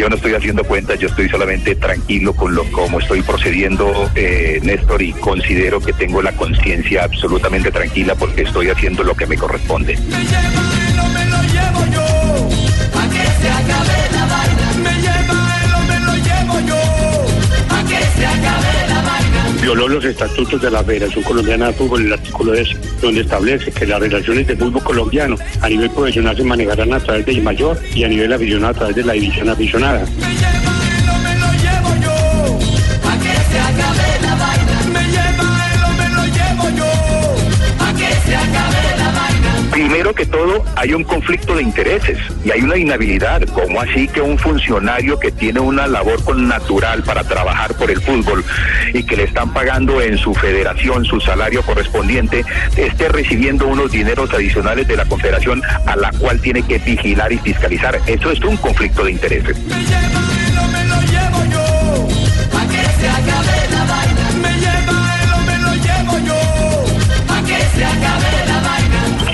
Yo no estoy haciendo cuentas, yo estoy solamente tranquilo con lo como estoy procediendo, eh, Néstor, y considero que tengo la conciencia absolutamente tranquila porque estoy haciendo lo que me corresponde. Me lleva él o me lo llevo yo. Pa' que se acabe la vaina. Me lleva él o me lo llevo yo. Pa' que se acabe. Violó los estatutos de la Federación Colombiana de Fútbol, el artículo 10, donde establece que las relaciones de fútbol colombiano a nivel profesional se manejarán a través del mayor y a nivel aficionado a través de la división aficionada. Que todo, hay un conflicto de intereses y hay una inhabilidad. ¿Cómo así que un funcionario que tiene una labor con natural para trabajar por el fútbol y que le están pagando en su federación su salario correspondiente, esté recibiendo unos dineros adicionales de la confederación a la cual tiene que vigilar y fiscalizar? Eso es un conflicto de intereses.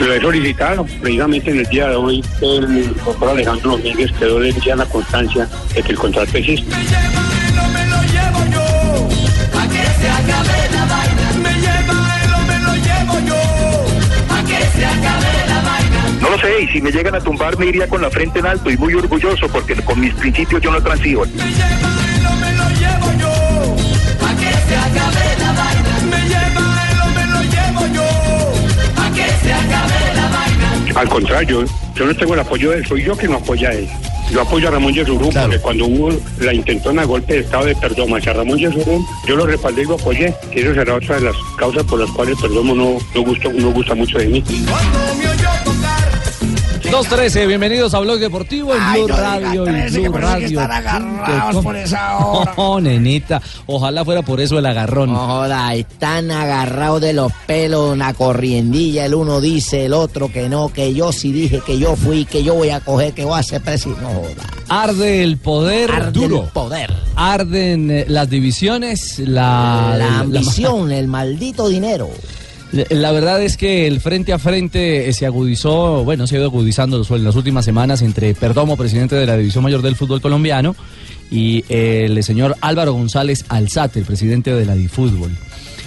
Lo he solicitado precisamente en el día de hoy. El doctor Alejandro Domínguez quedó de ya la constancia de que el contrato existe. Me lleva él o me lo llevo yo. Pa' que se acabe la vaina. Me lleva él o me lo llevo yo. Pa' que se acabe la vaina. No lo sé, y si me llegan a tumbar me iría con la frente en alto y muy orgulloso porque con mis principios yo no transigo. Me Al contrario, yo no tengo el apoyo de él, soy yo que no apoya a él. Yo apoyo a Ramón Yesurún porque cuando hubo la intentona golpe de estado de Perdomo hacia Ramón Yesurún, yo lo respaldé y lo apoyé. Y eso será otra de las causas por las cuales Perdomo no, no, gusta, no gusta mucho de mí. 2.13, bienvenidos a Blog Deportivo en Ay, Blue no diga Radio y 13, que Blue Radio. están agarrados por esa hora. No, nenita, ojalá fuera por eso el agarrón. No joda, están agarrados de los pelos, una corriendilla. El uno dice, el otro que no, que yo sí dije, que yo fui, que yo voy a coger, que voy a hacer presidente. No joda. Arde el poder Arde duro. el poder. Arden eh, las divisiones, la, la ambición, el maldito dinero. La, verdad es que el frente a frente eh, se agudizó, bueno, se ha ido agudizando en las últimas semanas entre Perdomo, presidente de la División Mayor del Fútbol Colombiano, y el señor Álvaro González Alzate, el presidente de la Difútbol.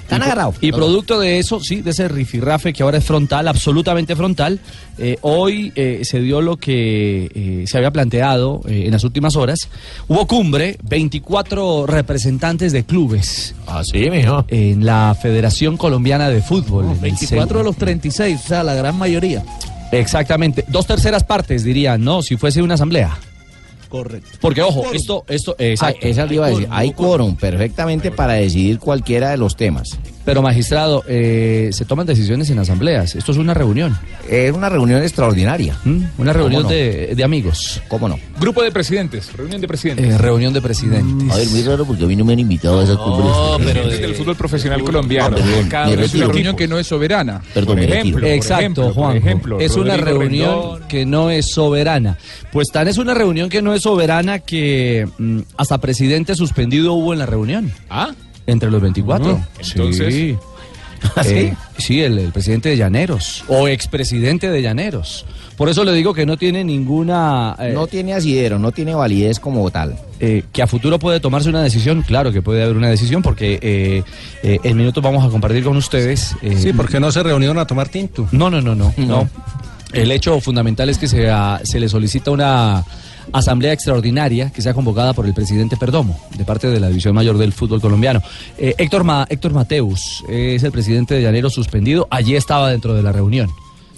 Están Y- agarrados. Y producto de eso, sí, de ese rifirrafe que ahora es frontal, absolutamente frontal, eh, hoy eh, se dio lo que eh, se había planteado eh, en las últimas horas. Hubo cumbre, 24 representantes de clubes. Ah, sí, mijo. En la Federación Colombiana de Fútbol. el 24 de los 36, o sea, la gran mayoría. Exactamente. Dos terceras partes, dirían, ¿no? Si fuese una asamblea. Correcto. Porque, ojo, esto, esto, exacto. Ah, esa le iba a decir. Hay quórum perfectamente para decidir cualquiera de los temas. Pero, magistrado, eh, se toman decisiones en asambleas. Esto es una reunión. Es una reunión extraordinaria. ¿Mm? Una reunión no? de, de amigos. ¿Cómo no? Grupo de presidentes, reunión de presidentes. Eh, reunión de presidentes. A ver, muy raro porque a mí no me han invitado a esa cumbre. Presidentes del fútbol profesional colombiano. Ah, perdón, es una reunión que no es soberana. Perdón, por ejemplo, Exacto, ejemplo, Juan. ejemplo, es una reunión Rendón. que no es soberana. Pues tan es una reunión que no es soberana que mm, hasta presidente suspendido hubo en la reunión. Ah, Entre los 24. Ujú. Entonces- Sí. ¿Ah, sí? Eh, sí, el, el presidente de Llaneros. O expresidente de Llaneros. Por eso le digo que no tiene ninguna. eh, No tiene asidero, no tiene validez como tal. eh, que a futuro puede tomarse una decisión. Claro que puede haber una decisión porque eh, eh, en minutos vamos a compartir con ustedes. eh, Sí, porque no se reunieron a tomar tinto. No, no, no, no. no. No. El hecho fundamental es que se, ah, se le solicita una asamblea extraordinaria que sea convocada por el presidente Perdomo, de parte de la División Mayor del Fútbol Colombiano. Eh, Héctor, Héctor Mateus eh, es el presidente de Llanero suspendido. Allí estaba dentro de la reunión,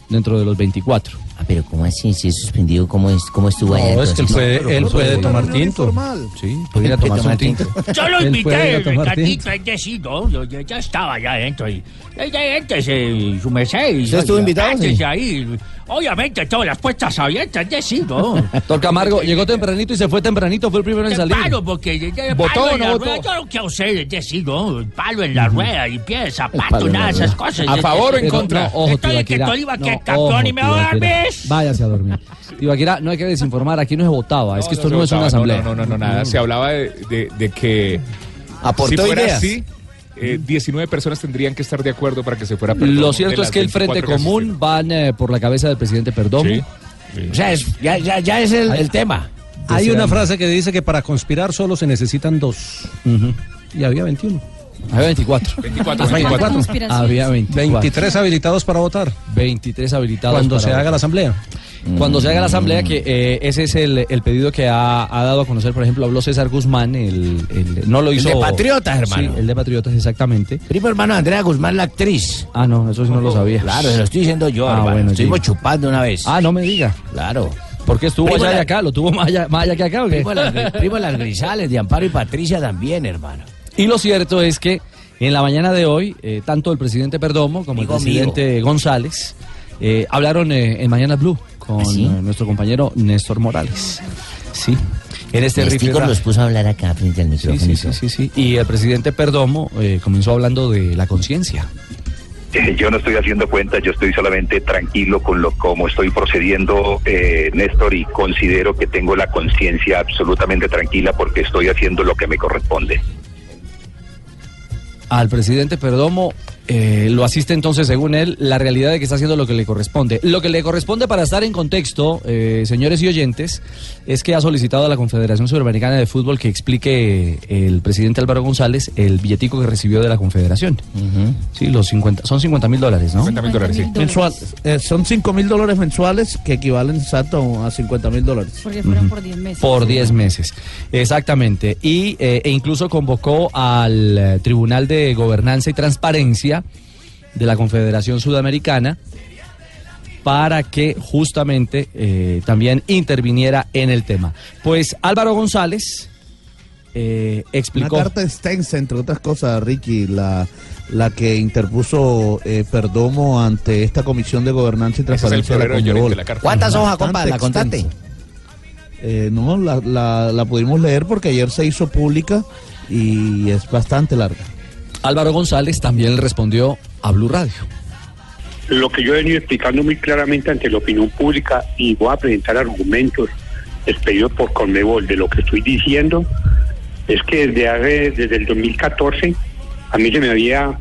dentro de los 24. Ah, pero ¿cómo así? Si es suspendido, ¿cómo, es, cómo estuvo allá? No, es que él puede, él puede tomar tinto. Sí, puede ir a tomarse un tinto. Yo lo invité. Ricardito, es decir, no, yo, yo ya estaba allá adentro. Y, ella éntese, su merced. ¿Usted estuvo invitado, sí? ahí. Obviamente, todas las puertas abiertas, es decir, no. Don Camargo llegó tempranito y se fue tempranito, fue el primero en salir. Palo, porque ya- ya- ¿Votó o no votó? yo lo que hacer es decir, no, palo en la rueda y pie de zapato, nada de esas cosas. ¿A favor o en contra? no, Ojo, Estoy que. Tolima que No, es campeón y me voy a Tibaquirá. Váyase a dormir. Tibaquirá, no hay que desinformar, aquí no se votaba, es que esto se no, es una asamblea. No, no, no, no, nada. Se hablaba de, de- de que Aportó si fuera ideas. así, eh, 19 personas tendrían que estar de acuerdo para que se fuera Perdomo, Lo cierto es que el Frente 24 que Común van eh, por la cabeza del presidente Perdomo. O sea, es- ya, ya, ya es el, el tema. Hay una frase que dice que para conspirar solo se necesitan dos. Y había 21. Había 24. 24, Ah, 24. Había 24. 23 habilitados para votar. 23 habilitados. Cuando para se haga la asamblea. Cuando se haga la asamblea, que eh, ese es el, el pedido que ha, ha dado a conocer, por ejemplo, habló César Guzmán, el, el- no lo El hizo. de Patriotas, hermano. Sí, el de Patriotas, exactamente. Primo hermano de Andrea Guzmán, la actriz. Ah, no, eso sí no lo sabía. Claro, se lo estoy diciendo yo, Ah, hermano. bueno, Estuvimos sí. chupando una vez. Ah, no me diga. Claro. Porque estuvo Primo allá la- de acá, lo tuvo más allá, más allá que acá, ¿o qué? Primo las, primo las grisales de Amparo y Patricia también, hermano. Y lo cierto es que en la mañana de hoy, eh, tanto el presidente Perdomo como Amigo el presidente González eh, hablaron eh, en Mañana Blue con ¿Ah, sí? eh, nuestro compañero Néstor Morales. Sí. En este rifirrafe. los puso a hablar acá frente al micrófono. sí, sí, sí, sí. Y el presidente Perdomo eh, comenzó hablando de la conciencia. Eh, yo no estoy haciendo cuentas, yo estoy solamente tranquilo con lo como estoy procediendo, eh, Néstor, y considero que tengo la conciencia absolutamente tranquila porque estoy haciendo lo que me corresponde. Al presidente Perdomo eh, lo asiste entonces, según él, la realidad de que está haciendo lo que le corresponde. Lo que le corresponde para estar en contexto, eh, señores y oyentes, es que ha solicitado a la Confederación Sudamericana de Fútbol que explique eh, el presidente Álvaro González el billetico que recibió de la Confederación. Sí, los 50, son 50 mil dólares, ¿no? 50 mil dólares, sí. Mensual, eh, son 5 mil dólares mensuales que equivalen exacto a 50 mil dólares. Porque fueron por 10 meses. Por 10 meses, exactamente. Y, eh, e incluso convocó al Tribunal de Gobernanza y Transparencia de la Confederación Sudamericana para que justamente eh, también interviniera en el tema. Pues Álvaro González eh, explicó... Una carta extensa, entre otras cosas, Ricky, la, la que interpuso eh, Perdomo ante esta Comisión de Gobernanza y Ese es el Transparencia de la de la carta. ¿Cuántas contaste? Eh, no, la, la, la pudimos leer porque ayer se hizo pública y es bastante larga. Álvaro González también respondió a Blue Radio. Lo que yo he venido explicando muy claramente ante la opinión pública y voy a presentar argumentos expedidos por Conmebol de lo que estoy diciendo es que desde, desde el 2014 a mí se me había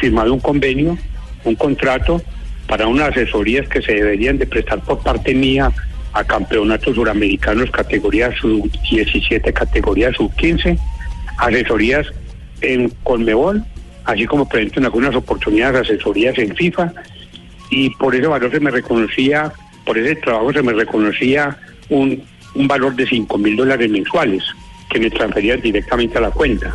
firmado un convenio, un contrato para unas asesorías que se deberían de prestar por parte mía a campeonatos suramericanos categoría sub 17, categoría sub 15, asesorías en Conmebol, así como presento en algunas oportunidades asesorías en FIFA. Y por ese valor se me reconocía, por ese trabajo se me reconocía un, un valor de 5 mil dólares mensuales que me transferían directamente a la cuenta.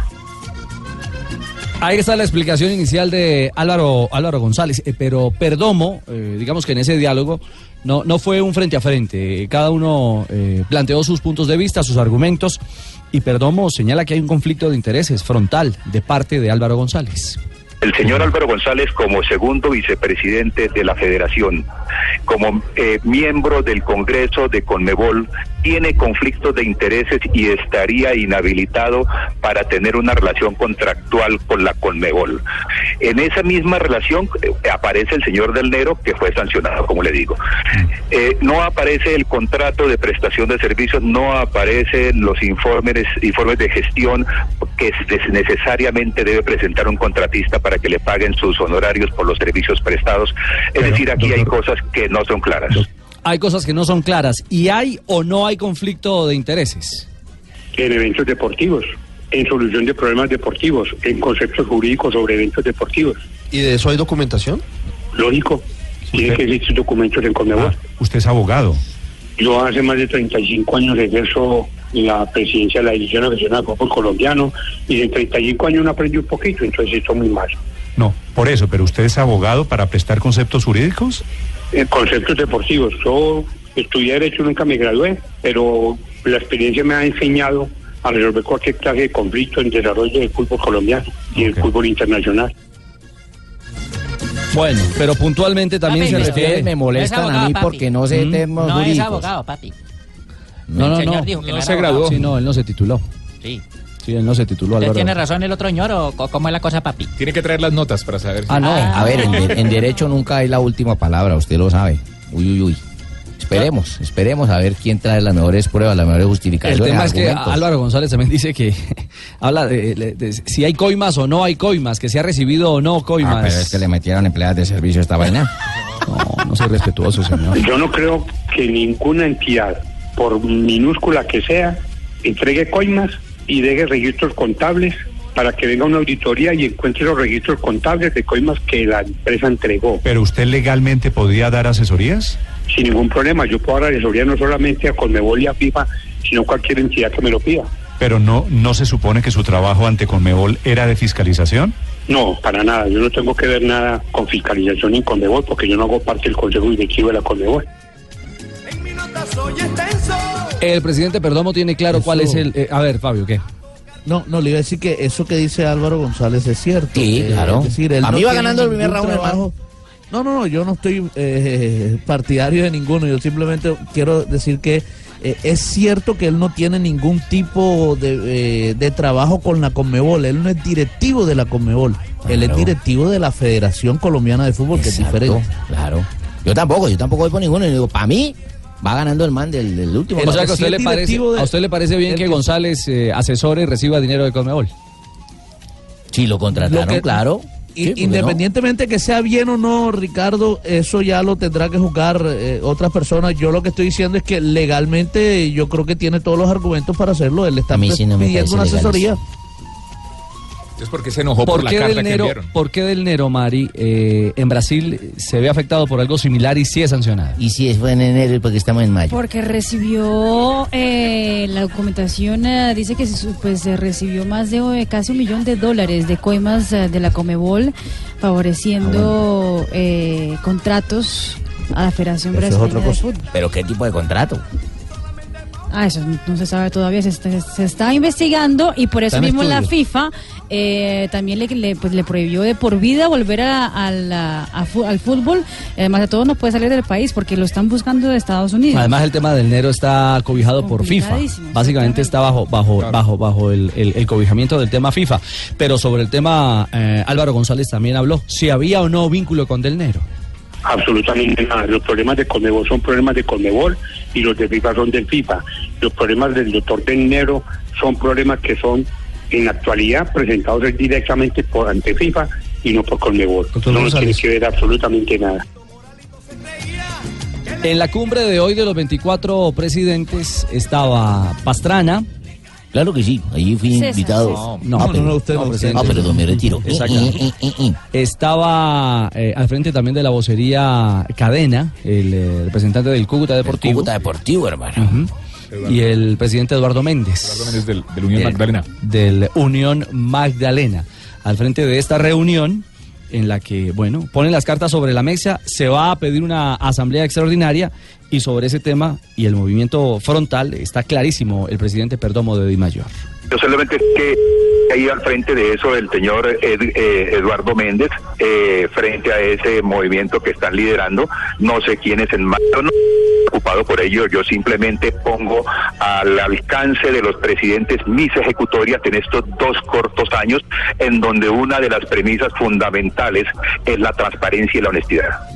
Ahí está la explicación inicial de Álvaro, Álvaro González, eh, pero Perdomo, eh, digamos que en ese diálogo no, no fue un frente a frente, cada uno eh, planteó sus puntos de vista, sus argumentos, y Perdomo señala que hay un conflicto de intereses frontal de parte de Álvaro González. El señor Álvaro González como segundo vicepresidente de la federación, como eh, miembro del Congreso de Conmebol, tiene conflictos de intereses y estaría inhabilitado para tener una relación contractual con la Conmebol. En esa misma relación eh, aparece el señor Del Nero, que fue sancionado, como le digo. Eh, no aparece el contrato de prestación de servicios, no aparecen los informes, informes de gestión que es- necesariamente debe presentar un contratista para que le paguen sus honorarios por los servicios prestados. Es decir, aquí hay cosas que no son claras. Hay cosas que no son claras, y hay o no hay conflicto de intereses. en eventos deportivos, en solución de problemas deportivos, en conceptos jurídicos sobre eventos deportivos. ¿Y de eso hay documentación? Lógico. Tiene que existir documentos en Conmebol. Usted es abogado. Yo hace más de 35 años ejerzo la presidencia de la División Nacional de Fútbol Colombiano y en 35 años uno aprendí un poquito, entonces esto muy mal. No, por eso, pero usted es abogado para prestar conceptos jurídicos. En conceptos deportivos. Yo estudié Derecho, nunca me gradué, pero la experiencia me ha enseñado a resolver cualquier clase de conflicto en desarrollo del fútbol colombiano y el fútbol internacional. Bueno, pero puntualmente también Papi, se me- refiere. me molestan Es a mí papi. porque no sé ¿Mm? temas No es jurídicos. abogado, papi. No, El no, señor no. dijo que no se graduó. Sí, no, él no se tituló. Sí. Sí, él no se tituló, ¿Usted Álvaro. tiene razón el otro señor o co- cómo es la cosa, papi? Tiene que traer las notas para saber. Ah, no. A ver, en, de- en derecho nunca hay la última palabra, usted lo sabe. Uy, uy, uy. Esperemos, esperemos a ver quién trae las mejores pruebas, las mejores El justificaciones. tema es que. Álvaro González también dice que habla de, de- de si hay coimas o no hay coimas, que si ha recibido o no coimas. Ah, pero es que le metieron empleadas de servicio a esta vaina. No, no soy respetuoso, señor. Yo no creo que ninguna entidad, por minúscula que sea, entregue coimas y deje registros contables para que venga una auditoría y encuentre los registros contables de coimas que la empresa entregó. Pero usted legalmente podría dar asesorías. Sin ningún problema, yo puedo dar asesoría no solamente a Conmebol y a FIFA, sino a cualquier entidad que me lo pida. Pero no, no se supone que su trabajo ante Conmebol era de fiscalización. No, para nada. Yo no tengo que ver nada con fiscalización ni con Conmebol porque yo no hago parte del Consejo Directivo de la Conmebol. El presidente Perdomo tiene claro cuál es el. eh, a ver, Fabio, ¿qué? No, no, le iba a decir que eso que dice Álvaro González es cierto. Sí, Eh, claro. es decir, él A no mí va tiene ganando el primer round, trabajo- No, no, no, yo no estoy eh, partidario de ninguno. Yo simplemente quiero decir que eh, es cierto que él no tiene ningún tipo de, eh, de trabajo con la Conmebol. Él no es directivo de la Conmebol. Él es directivo de la Federación Colombiana de Fútbol, que es diferente. Claro. Yo tampoco, yo tampoco voy por ninguno. Y digo, para mí, va ganando el man del, del último. O sea, que a usted, le parece, directivo de- ¿a usted le parece bien el que González eh, asesore y reciba dinero de Conmebol? Si lo contrataron, Lo que- claro. I- Sí, ¿por qué Independientemente que sea bien o no, Ricardo, eso ya lo tendrá que juzgar eh, otras personas. Yo lo que estoy diciendo es que legalmente yo creo que tiene todos los argumentos para hacerlo. Él está sí no pidiendo una legal asesoría. Es porque se enojó por, ¿Por la qué, carta del que Nero, enviaron. ¿Por qué del Nero, Mari, eh, en Brasil se ve afectado por algo similar y sí es sancionado? Y si fue en enero y porque estamos en mayo. Porque recibió eh, la documentación, eh, dice que se- pues, se recibió más de eh, casi un millón de dólares de coimas eh, de la Comebol, favoreciendo eh, contratos a la Federación Eso Brasileña de. Fútbol. Pero ¿qué tipo de contrato? Ah, eso no se sabe todavía, se está, se está investigando y por eso mismo la. FIFA eh, también le, le, pues, le prohibió de por vida volver a, a la- a fu- al fútbol. Además de todo no puede salir del país porque lo están buscando de Estados Unidos. Además el tema del Nero está cobijado por FIFA. Básicamente está bajo bajo bajo bajo el, el- el cobijamiento del tema FIFA. Pero sobre el tema eh, Álvaro González también habló si había o no vínculo con Del Nero. Absolutamente nada. Los problemas de Conmebol son problemas de Conmebol y los de FIFA son del FIFA. Los problemas del doctor del Nero son problemas que son en la actualidad presentados directamente por ante FIFA y no por Conmebol. Doctor no nos tiene que ver absolutamente nada. En la cumbre de hoy de los 24 presidentes estaba Pastrana. Claro que sí, ahí fui César. invitado. No, no, no, usted no, presidente. presidente. Ah, perdón, me retiro. Eh, eh, eh. Estaba eh, al frente también de la vocería Cadena, el eh, representante del Cúcuta Deportivo. Cúcuta Deportivo, hermano. Y el presidente Eduardo Méndez. Eduardo Méndez del, del Unión Del- Magdalena. Del Unión Magdalena. Al frente de esta reunión en la que, bueno, ponen las cartas sobre la mesa, se va a pedir una asamblea extraordinaria y sobre ese tema y el movimiento frontal está clarísimo el presidente Perdomo de Di Mayor. Yo solamente que ahí al frente de eso el señor Ed- eh, Eduardo Méndez, eh, frente a ese movimiento que están liderando, no sé quién es el más por ello, yo simplemente pongo al alcance de los presidentes mis ejecutorias en estos dos cortos años, en donde una de las premisas fundamentales es la transparencia y la honestidad.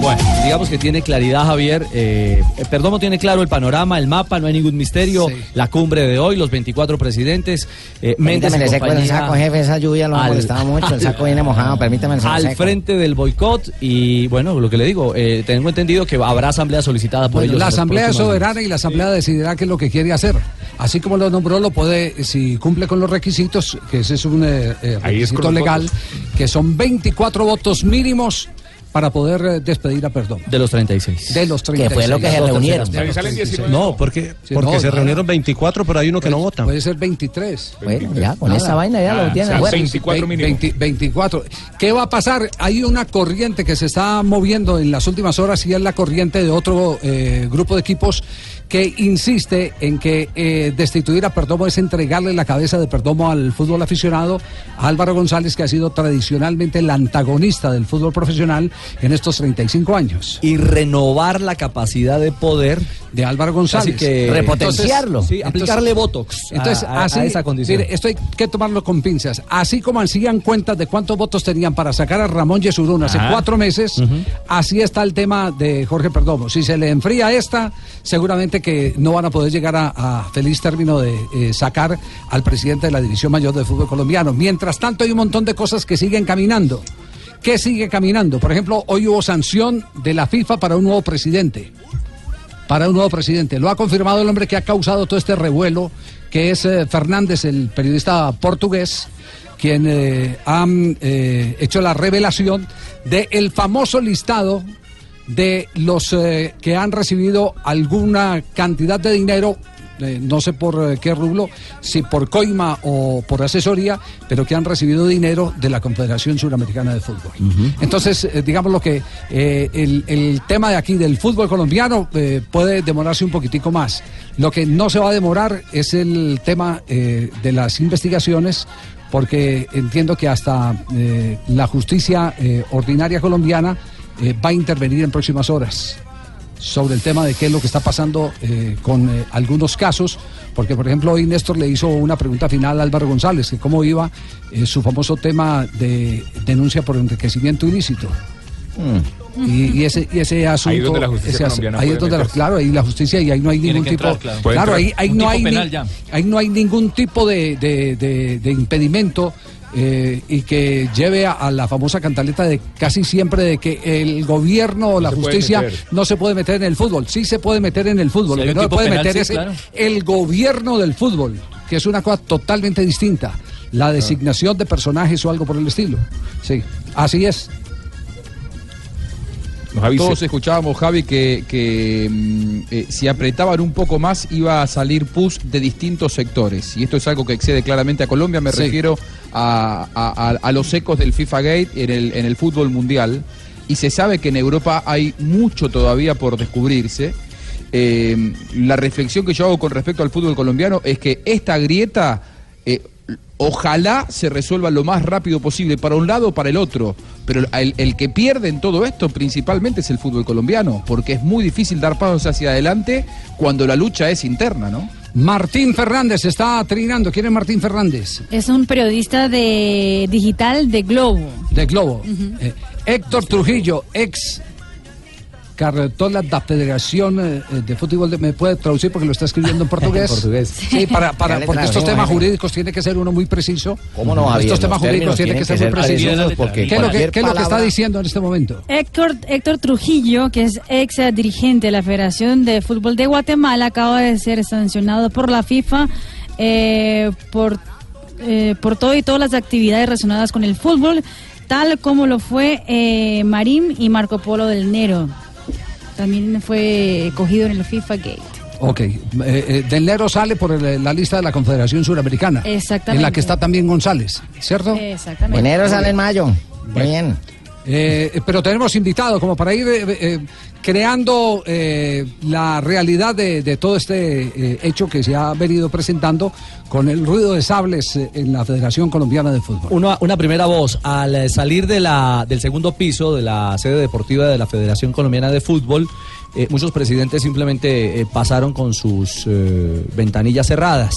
Bueno, digamos que tiene claridad Javier. Eh, Perdomo tiene claro el panorama, el mapa, no hay ningún misterio. La cumbre de hoy, los 24 presidentes. Eh, Méndez le seco el saco, jefe, esa lluvia lo ha al- molestado mucho, el saco viene mojado, permítame el saco Al seco. frente del boicot y bueno, lo que le digo, eh, tengo entendido que habrá asamblea solicitada por Bueno, ellos. la Asamblea es soberana y la Asamblea decidirá qué es lo que quiere hacer. Así como lo nombró, lo puede, si cumple con los requisitos, que ese es un eh, eh, requisito legal, que son 24 votos mínimos para poder eh, despedir a Perdomo. De los 36. De los 36. fue lo que se reunieron. terceras Sí, salen partes. 19. No, porque, Sí, porque no, se reunieron 24, pero hay uno que no vota. Puede ser 23. Bueno, ya, con Nada. esa vaina ya lo Nada, tienen. sí, bueno. 24 mínimo. 20 24. ¿Qué va a pasar? Hay una corriente que se está moviendo en las últimas horas y es la corriente de otro eh, grupo de equipos que insiste en que eh, destituir a Perdomo es entregarle la cabeza de Perdomo al fútbol aficionado, a Álvaro González, que ha sido tradicionalmente el antagonista del fútbol profesional en estos 35 años. Y renovar la capacidad de poder de Álvaro González. Así que Repotenciarlo. Sí, aplicarle Entonces- botox Entonces, a, a así, esa condición. mire, esto hay que tomarlo con pinzas. Así como hacían cuentas de cuántos votos tenían para sacar a Ramón Yesurún hace cuatro meses, así está el tema de Jorge Perdomo. Si se le enfría esta, seguramente que no van a poder llegar a, feliz término de eh, sacar al presidente de la División Mayor del Fútbol Colombiano. Mientras tanto, hay un montón de cosas que siguen caminando. ¿Qué sigue caminando? Por ejemplo, hoy hubo sanción de la FIFA para un nuevo presidente para un nuevo presidente. Lo ha confirmado el hombre que ha causado todo este revuelo, que es eh, Fernández, el periodista portugués, quien eh, ha hecho la revelación del famoso listado de los eh, que han recibido alguna cantidad de dinero. eh, no sé por eh, qué rublo, si por coima o por asesoría, pero que han recibido dinero de la Confederación Suramericana de Fútbol. Entonces, eh, digamos lo que el, el tema de aquí del fútbol colombiano puede demorarse un poquitico más. Lo que no se va a demorar es el tema de las investigaciones, porque entiendo que hasta la justicia ordinaria colombiana eh, va a intervenir en próximas horas sobre el tema de qué es lo que está pasando eh, con eh, algunos casos, porque por ejemplo hoy Néstor le hizo una pregunta final a Álvaro González, que cómo iba eh, su famoso tema de denuncia por enriquecimiento ilícito. Y, y ese, y ese asunto, Ahí donde la justicia ese ahí es donde la- claro, ahí la justicia y ahí no hay ningún tipo, entrar, claro. Ahí, ahí no tipo hay, ni- ahí no hay ningún tipo de, de- de- de impedimento eh, y que lleve a, a la famosa cantaleta de casi siempre de que el gobierno o la justicia no se puede meter en el fútbol. Sí se puede meter en el fútbol. Si Lo que no se puede penal, meter sí, es claro. el gobierno del fútbol, que es una cosa totalmente distinta. La designación de personajes o algo por el estilo. Sí, así es. Todos escuchábamos, Javi, que, que, mm, eh, si apretaban un poco más iba a salir pus de distintos sectores. Y esto es algo que excede claramente a Colombia. Me Sí. refiero a, a- a- a los ecos del FIFA Gate en el, en el fútbol mundial. Y se sabe que en Europa hay mucho todavía por descubrirse. Eh, la reflexión que yo hago con respecto al fútbol colombiano es que esta grieta eh, ojalá se resuelva lo más rápido posible para un lado o para el otro. Pero el, el que pierde en todo esto principalmente es el fútbol colombiano, porque es muy difícil dar pasos hacia adelante cuando la lucha es interna, ¿no? Martín Fernández está trinando. ¿Quién es Martín Fernández? Es un periodista de digital de Globo. De Globo. Eh, Héctor Trujillo, ex cartola da Federación eh, de Fútbol. de- ¿Me puede traducir porque lo está escribiendo en portugués? En portugués. Sí, para, porque estos temas jurídicos tiene que ser uno muy preciso. ¿Cómo no, Javier? Estos temas jurídicos tienen que ser muy que ser precisos. precisos porque ¿Qué es lo que, cualquier qué es lo que está diciendo en este momento? Héctor, Héctor Trujillo, que es ex eh, dirigente de la Federación de Fútbol de Guatemala, acaba de ser sancionado por la FIFA eh, por, eh, por todo y todas las actividades relacionadas con el fútbol, tal como lo fue eh, Marín y Marco Polo del Nero. También fue cogido en el FIFA Gate. Ok. Eh, eh, Del Nero sale por el- la lista de la Confederación Suramericana. Exactamente. En la que está también González, ¿cierto? Exactamente. Enero sale en mayo. Muy bien. Eh, pero tenemos invitado como para ir eh, eh, creando eh, la realidad de, todo este eh, hecho que se ha venido presentando con el ruido de sables eh, en la Federación Colombiana de Fútbol. Una, primera voz. Al eh, salir del segundo piso de la sede deportiva de la Federación Colombiana de Fútbol, eh, muchos presidentes simplemente eh, pasaron con sus eh, ventanillas cerradas.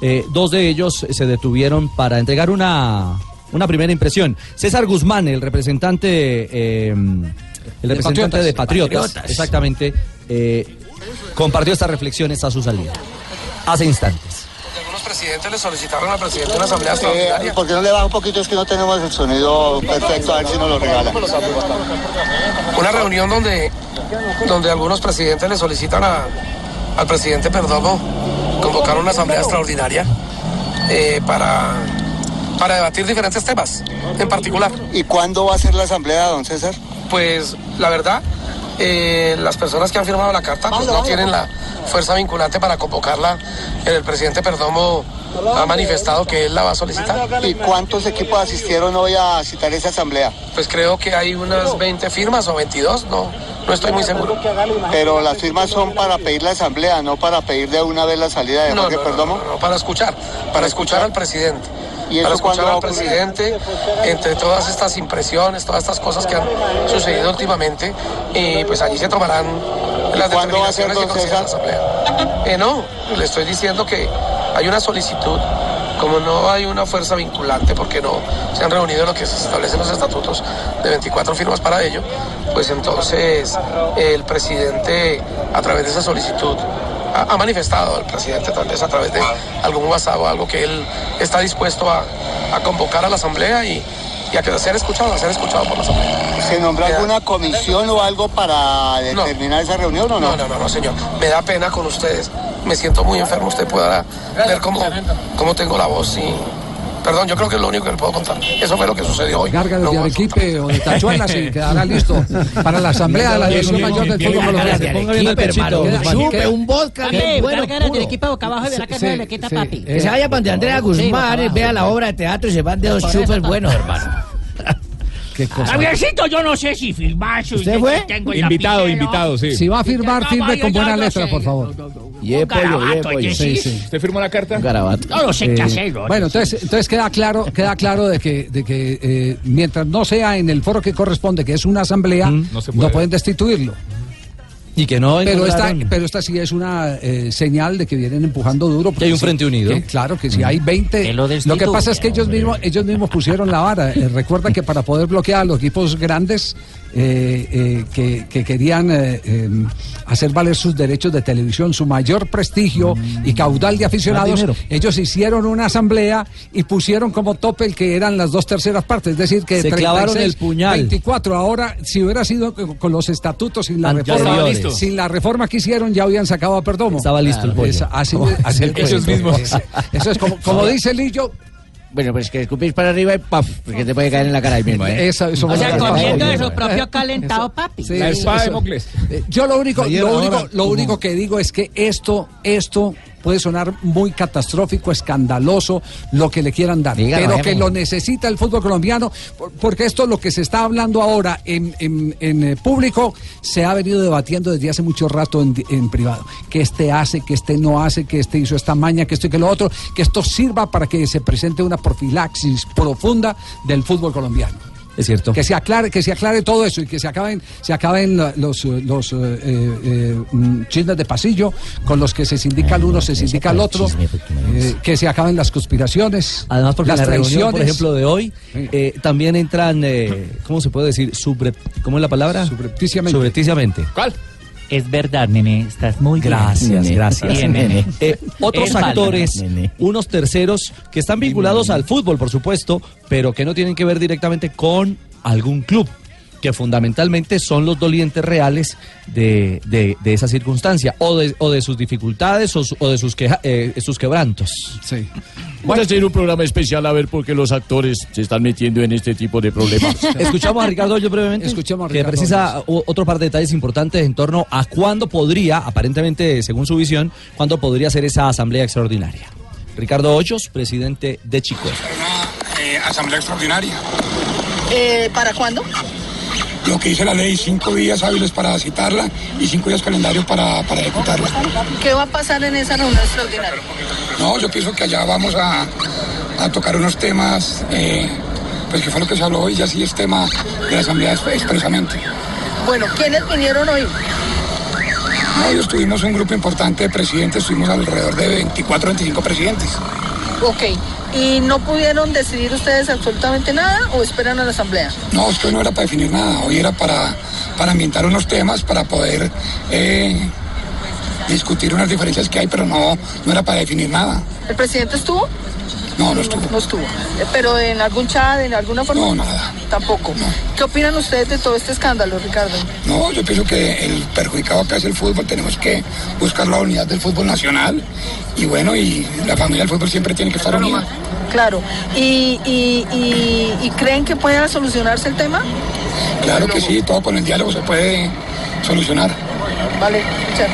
Eh, dos de ellos se detuvieron para entregar una, una primera impresión. César Guzmán, el representante, eh, el representante Patriotas. de Patriotas, Patriotas. exactamente, eh, compartió estas reflexiones a su salida. Hace instantes. Algunos presidentes le solicitaron al presidente una asamblea extraordinaria. ¿Por qué no le baja un poquito? Es que no tenemos el sonido perfecto, a ver si nos lo regala. Una reunión donde, donde algunos presidentes le solicitan a- al presidente Perdomo convocar una asamblea extraordinaria eh, para, para debatir diferentes temas en particular. ¿Y cuándo va a ser la asamblea, don César? pues la verdad, eh, las personas que han firmado la carta pues, no tienen la fuerza vinculante para convocarla. El presidente Perdomo ha manifestado que él la va a solicitar. ¿Y cuántos equipos asistieron hoy a citar esa asamblea? Pues creo que hay unas 20 firmas o 22, no, no estoy muy seguro. Pero las firmas son para pedir la asamblea, no para pedir de una vez la salida de Jorge no, no, Perdomo. no, para escuchar, para escuchar al presidente. ¿Y Para escuchar al presidente entre todas estas impresiones, todas estas cosas que han sucedido últimamente, y pues allí se tomarán las cuándo va a ser, la asamblea. Eh, no, le estoy diciendo que hay una solicitud, como no hay una fuerza vinculante, porque no se han reunido lo que se establece en los estatutos de 24 firmas para ello, pues entonces el presidente, a través de esa solicitud, ha, manifestado al presidente tal vez a través de algún WhatsApp o algo que él está dispuesto a, a convocar a la asamblea y, y a ser escuchado, a ser escuchado por la asamblea. ¿Se nombró alguna comisión o algo para determinar esa reunión o no? No, no, no, no, señor. Me da pena con ustedes. Me siento muy enfermo. Usted podrá ver cómo, cómo tengo la voz y... Perdón, yo creo que es lo único que le puedo contar. Eso fue lo que sucedió hoy. Carga No de más. Arequipe o de Tachuelas y quedará listo para la asamblea de la División Mayor del Fútbol Colombiano. Ponga bien el pechito, Chupe un vodka. Que bueno, de puro. equipo boca abajo y verá que Sí, se le quita sí. papi. Que se vaya para donde Andrea Guzmán, Sí, vea la obra de teatro y se van de dos chupes buenos, hermano. Qué cosa. Javiercito, yo no sé si firmar. ¿Usted fue? tengo Invitado, invitado, sí. Si va a firmar, firme con yo buena no letra, por favor. Y es pollo, y es garabato, pollo. Sí, sí. ¿Usted firmó la carta? Garabato. No lo sé qué hacer. ¿no? bueno, entonces, entonces queda claro, queda claro de que, de que eh, mientras no sea en el foro que corresponde, que es una asamblea, no, no pueden destituirlo. Y que no Pero esta, pero esta sí es una eh, señal de que vienen empujando duro. porque hay un sí, frente unido. que claro que si hay 20. Que lo Lo, que pasa es que ellos mismos, ellos mismos pusieron la vara. Eh, recuerda que para poder bloquear a los equipos grandes eh, eh, que, que querían eh, eh, hacer valer sus derechos de televisión, su mayor prestigio y caudal de aficionados, ellos hicieron una asamblea y pusieron como tope el que eran las dos terceras partes. Es decir, que Se clavaron 36, el puñal. 24. Ahora, si hubiera sido con los estatutos sin la reforma, sin la reforma que hicieron, ya habían sacado a Perdomo. Estaba listo el pollo. Es- así, así el Ellos mismos. Es- Eso es como, como dice Lillo. Bueno, pues que escupís para arriba y paf, porque te puede caer en la cara ahí mismo, ¿eh? Eso, eso O sea, comiendo de su propio calentado, papi. Sí, La eso- espada de Mocles. Eh, Yo lo único, Ayer, lo ahora, único, lo único que digo es que esto, esto puede sonar muy catastrófico, escandaloso, lo que le quieran dar, Dígalo, pero que lo necesita el fútbol colombiano, por- porque esto lo que se está hablando ahora en, en- en, eh, público se ha venido debatiendo desde hace mucho rato en, en privado. Que este hace, que este no hace, que este hizo esta maña, que esto y que lo otro, que esto sirva para que se presente una profilaxis profunda del fútbol colombiano. Es cierto. Que se aclare, que se aclare todo eso y que se acaben, se acaben los, eh, los eh, eh, mm, chismes de pasillo con los que se sindica el uno, se sindica el otro, eh, que se acaben las conspiraciones, Además, porque las en la reunión, por ejemplo, de hoy, eh, también entran, eh, ¿cómo se puede decir? Subre- ¿Cómo es la palabra? Subrepticiamente. Subrepticiamente. ¿Cuál? Es verdad, nene, estás muy bien. Gracias, Nene. gracias. Bien, nene. Eh, otros Es actores, nene. unos terceros que están vinculados al fútbol, por supuesto, pero que no tienen que ver directamente con algún club, que fundamentalmente son los dolientes reales de, de- de esa circunstancia, o de, o de sus dificultades o, su- o de sus, queja- eh, sus quebrantos. Sí. Vamos a hacer un programa especial a ver por qué los actores se están metiendo en este tipo de problemas. Escuchamos a Ricardo Hoyos brevemente. Escuchemos a que Ricardo precisa o- otro par de detalles importantes en torno a cuándo podría, aparentemente según su visión, cuándo podría ser esa asamblea extraordinaria. Ricardo Hoyos, presidente de Chico. eh, asamblea extraordinaria. Eh, ¿Para cuándo? Lo que dice la ley, cinco días hábiles para citarla y cinco días calendario para, para ejecutarla. ¿Qué va a pasar en esa reunión extraordinaria? No, yo pienso que allá vamos a, a tocar unos temas, eh, pues que fue lo que se habló hoy, ya sí es tema de la asamblea exp- expresamente. Bueno, ¿quiénes vinieron hoy? No, hoy estuvimos un grupo importante de presidentes, estuvimos alrededor de 24, 25 presidentes. Ok. ¿Y no pudieron decidir ustedes absolutamente nada o esperan a la asamblea? No, esto no era para definir nada, hoy era para, para ambientar unos temas, para poder eh, discutir unas diferencias que hay, pero no, no era para definir nada. ¿El presidente estuvo? No, no estuvo. No estuvo. Pero en algún chat, en alguna forma. No, nada. Tampoco. ¿Qué opinan ustedes de todo este escándalo, Ricardo? No, yo pienso que el perjudicado acá es el fútbol, tenemos que buscar la unidad del fútbol nacional y bueno, y la familia del fútbol siempre tiene que estar unida. Claro. ¿Y, y, y, y creen que pueda solucionarse el tema? Claro que sí, todo con el diálogo se puede solucionar. Vale, muchas.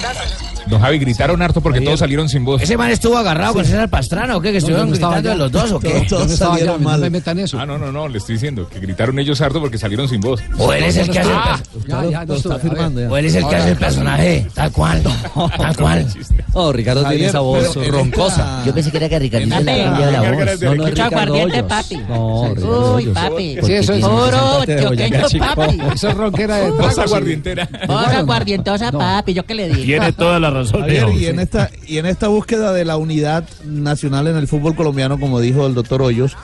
Gracias. Don Javi, gritaron harto porque todos salieron sin voz. ¿Ese man estuvo agarrado con César Pastrana o qué? ¿Que estuvieron no gritando de los dos o qué? Todos- salieron allá, no mal. me metan eso. Ah, no, no, no, le estoy diciendo que gritaron ellos harto porque salieron sin voz. O él es el que hace el Ah. O él es el que hace el personaje, tal cual, tal cual. No, Ricardo tiene esa voz roncosa. Yo pensé que era que Ricardo le cambiaba la voz. No, no, Ricardo papi. No, Uy, papi. Sí, eso es. De choqueño, papi. Eso es ronquera de Voz aguardientera. Voz aguardientosa, papi. ¿Yo qué le digo? Tiene toda la razón, Javier, y en esta y en esta búsqueda de la unidad nacional en el fútbol colombiano, como dijo el doctor Hoyos,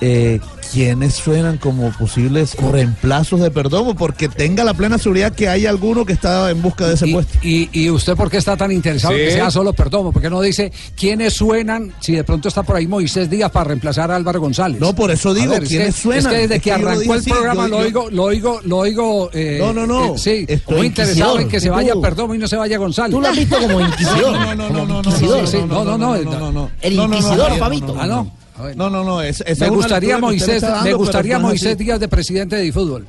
eh, ¿quiénes suenan como posibles reemplazos de Perdomo? Porque tenga la plena seguridad que hay alguno que está en busca de ese puesto. ¿Y, y usted por qué está tan interesado Sí. en que sea solo Perdomo? ¿Por qué no dice quiénes suenan si de pronto está por ahí Moisés Díaz para reemplazar a Álvaro González? No, por eso digo, ver, es ¿quiénes que- suenan? Es que desde Es que arrancó el así, programa yo- lo oigo, lo oigo, lo oigo. eh, No, no, no. eh, sí, Estoy muy interesado en que se ¿Y vaya? Perdomo y no se vaya González. Tú lo has visto como inquisidor. No, no, no, no, no, no, no. Ah, no es Moisés así. Díaz de presidente de fútbol.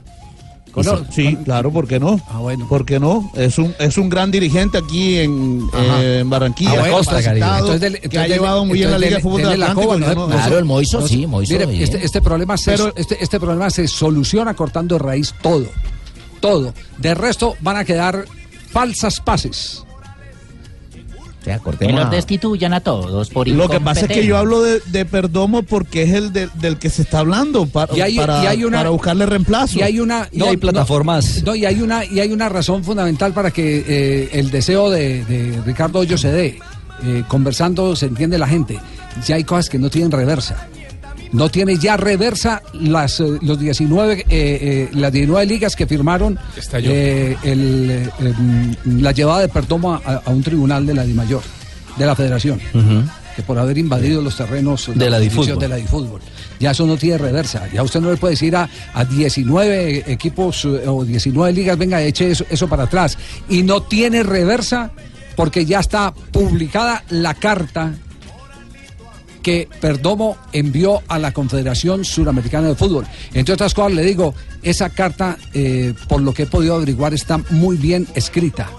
No, sí, claro, ¿por qué no? Ah, bueno. ¿Por qué no? Es un, es un gran dirigente aquí en, eh, en Barranquilla. Ah, bueno, capacitado, entonces dele- que ha llevado muy bien la Liga de Fútbol dele la Atlántico. coba, ¿no? no- No, Claro, el Moiso no, sí, Moiso. Mire, bien. este, este problema se, Pero- este, este problema se soluciona cortando de raíz todo. Todo. De resto van a quedar falsas pases. Ya, Que a- destituyan a todos por Lo que pasa es que yo hablo de, de Perdomo porque es el de- del que se está hablando para, Y hay- para, y hay una- para buscarle reemplazo. Y hay una Y hay plataformas. No, y hay una y hay una razón fundamental para que eh, el deseo de, de Ricardo Hoyo se dé. Eh, conversando se entiende la gente. Ya hay cosas que no tienen reversa. No tiene ya reversa las eh, los 19 eh, eh, las 19 ligas que firmaron eh, el, em, la llevada de Perdomo a, a un tribunal de la DIMAYOR, de la Federación que por haber invadido los terrenos De la difútbol. de la difútbol. Ya eso no tiene reversa. Ya usted no le puede decir a, a 19 equipos o 19 ligas, venga, eche eso, eso para atrás. Y no tiene reversa porque ya está publicada la carta que Perdomo envió a la Confederación Suramericana de Fútbol. Entre otras cosas, le digo, esa carta, eh, por lo que he podido averiguar, está muy bien escrita.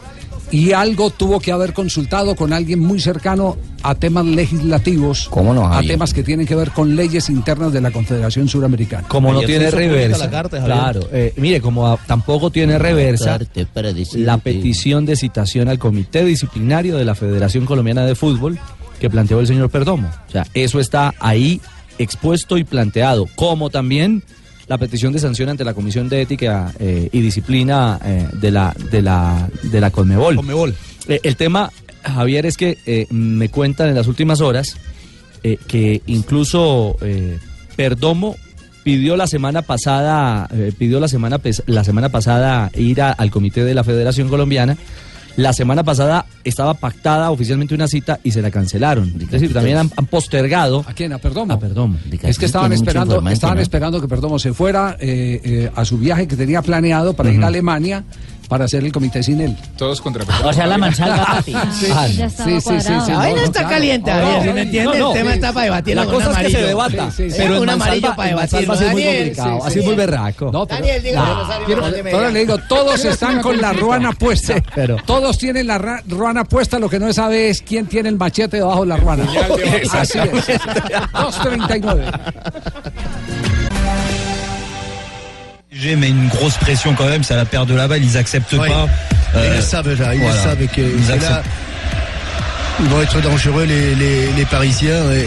Y algo tuvo que haber consultado con alguien muy cercano a temas legislativos, ¿Cómo no, a temas que tienen que ver con leyes internas de la Confederación Suramericana. Como no tiene reversa. la carta, claro, eh, mire, como a- tampoco tiene reversa la petición de citación al Comité Disciplinario de la Federación Colombiana de Fútbol que planteó el señor Perdomo. O sea, eso está ahí expuesto y planteado, como también la petición de sanción ante la Comisión de Ética eh, y Disciplina eh, de la de la de la Conmebol. Conmebol. Eh, el tema, Javier, es que me cuentan en las últimas horas que incluso Perdomo pidió la semana pasada, pidió la semana, la semana pasada ir a- al comité de la Federación Colombiana. La semana pasada estaba pactada oficialmente una cita y se la cancelaron. Es decir, también han, han postergado ¿A quién? ¿A Perdomo? a Perdomo. Es que estaban esperando, estaban esperando que Perdomo se fuera eh, eh, a su viaje que tenía planeado para ir a Alemania para hacer el comité sin él. Todos contra O sea, la mansalva, papi. Sí, Ah, sí, sí, sí, sí, La vaina está claro. caliente, Javier. no, ¿sí me entiende? no, no, el tema sí. está para debatirlo La cosa es que se debata, Sí, sí, sí. pero Un amarillo para en debatirlo. Mansalva sí es muy complicado, sí, así sí, es muy berraco. No, pero, Daniel, ahora le digo, todos están con la ruana puesta. pero- Todos tienen la ruana puesta, lo que no se sabe es quién tiene el machete debajo de la ruana. Así es. 239. J'ai mais une grosse pression quand même, c'est à la perte de la balle, ils acceptent Oui. pas. Ils Euh, le savent déjà, ils voilà. le savent et que Ils et là, ils vont être dangereux les, les, les Parisiens et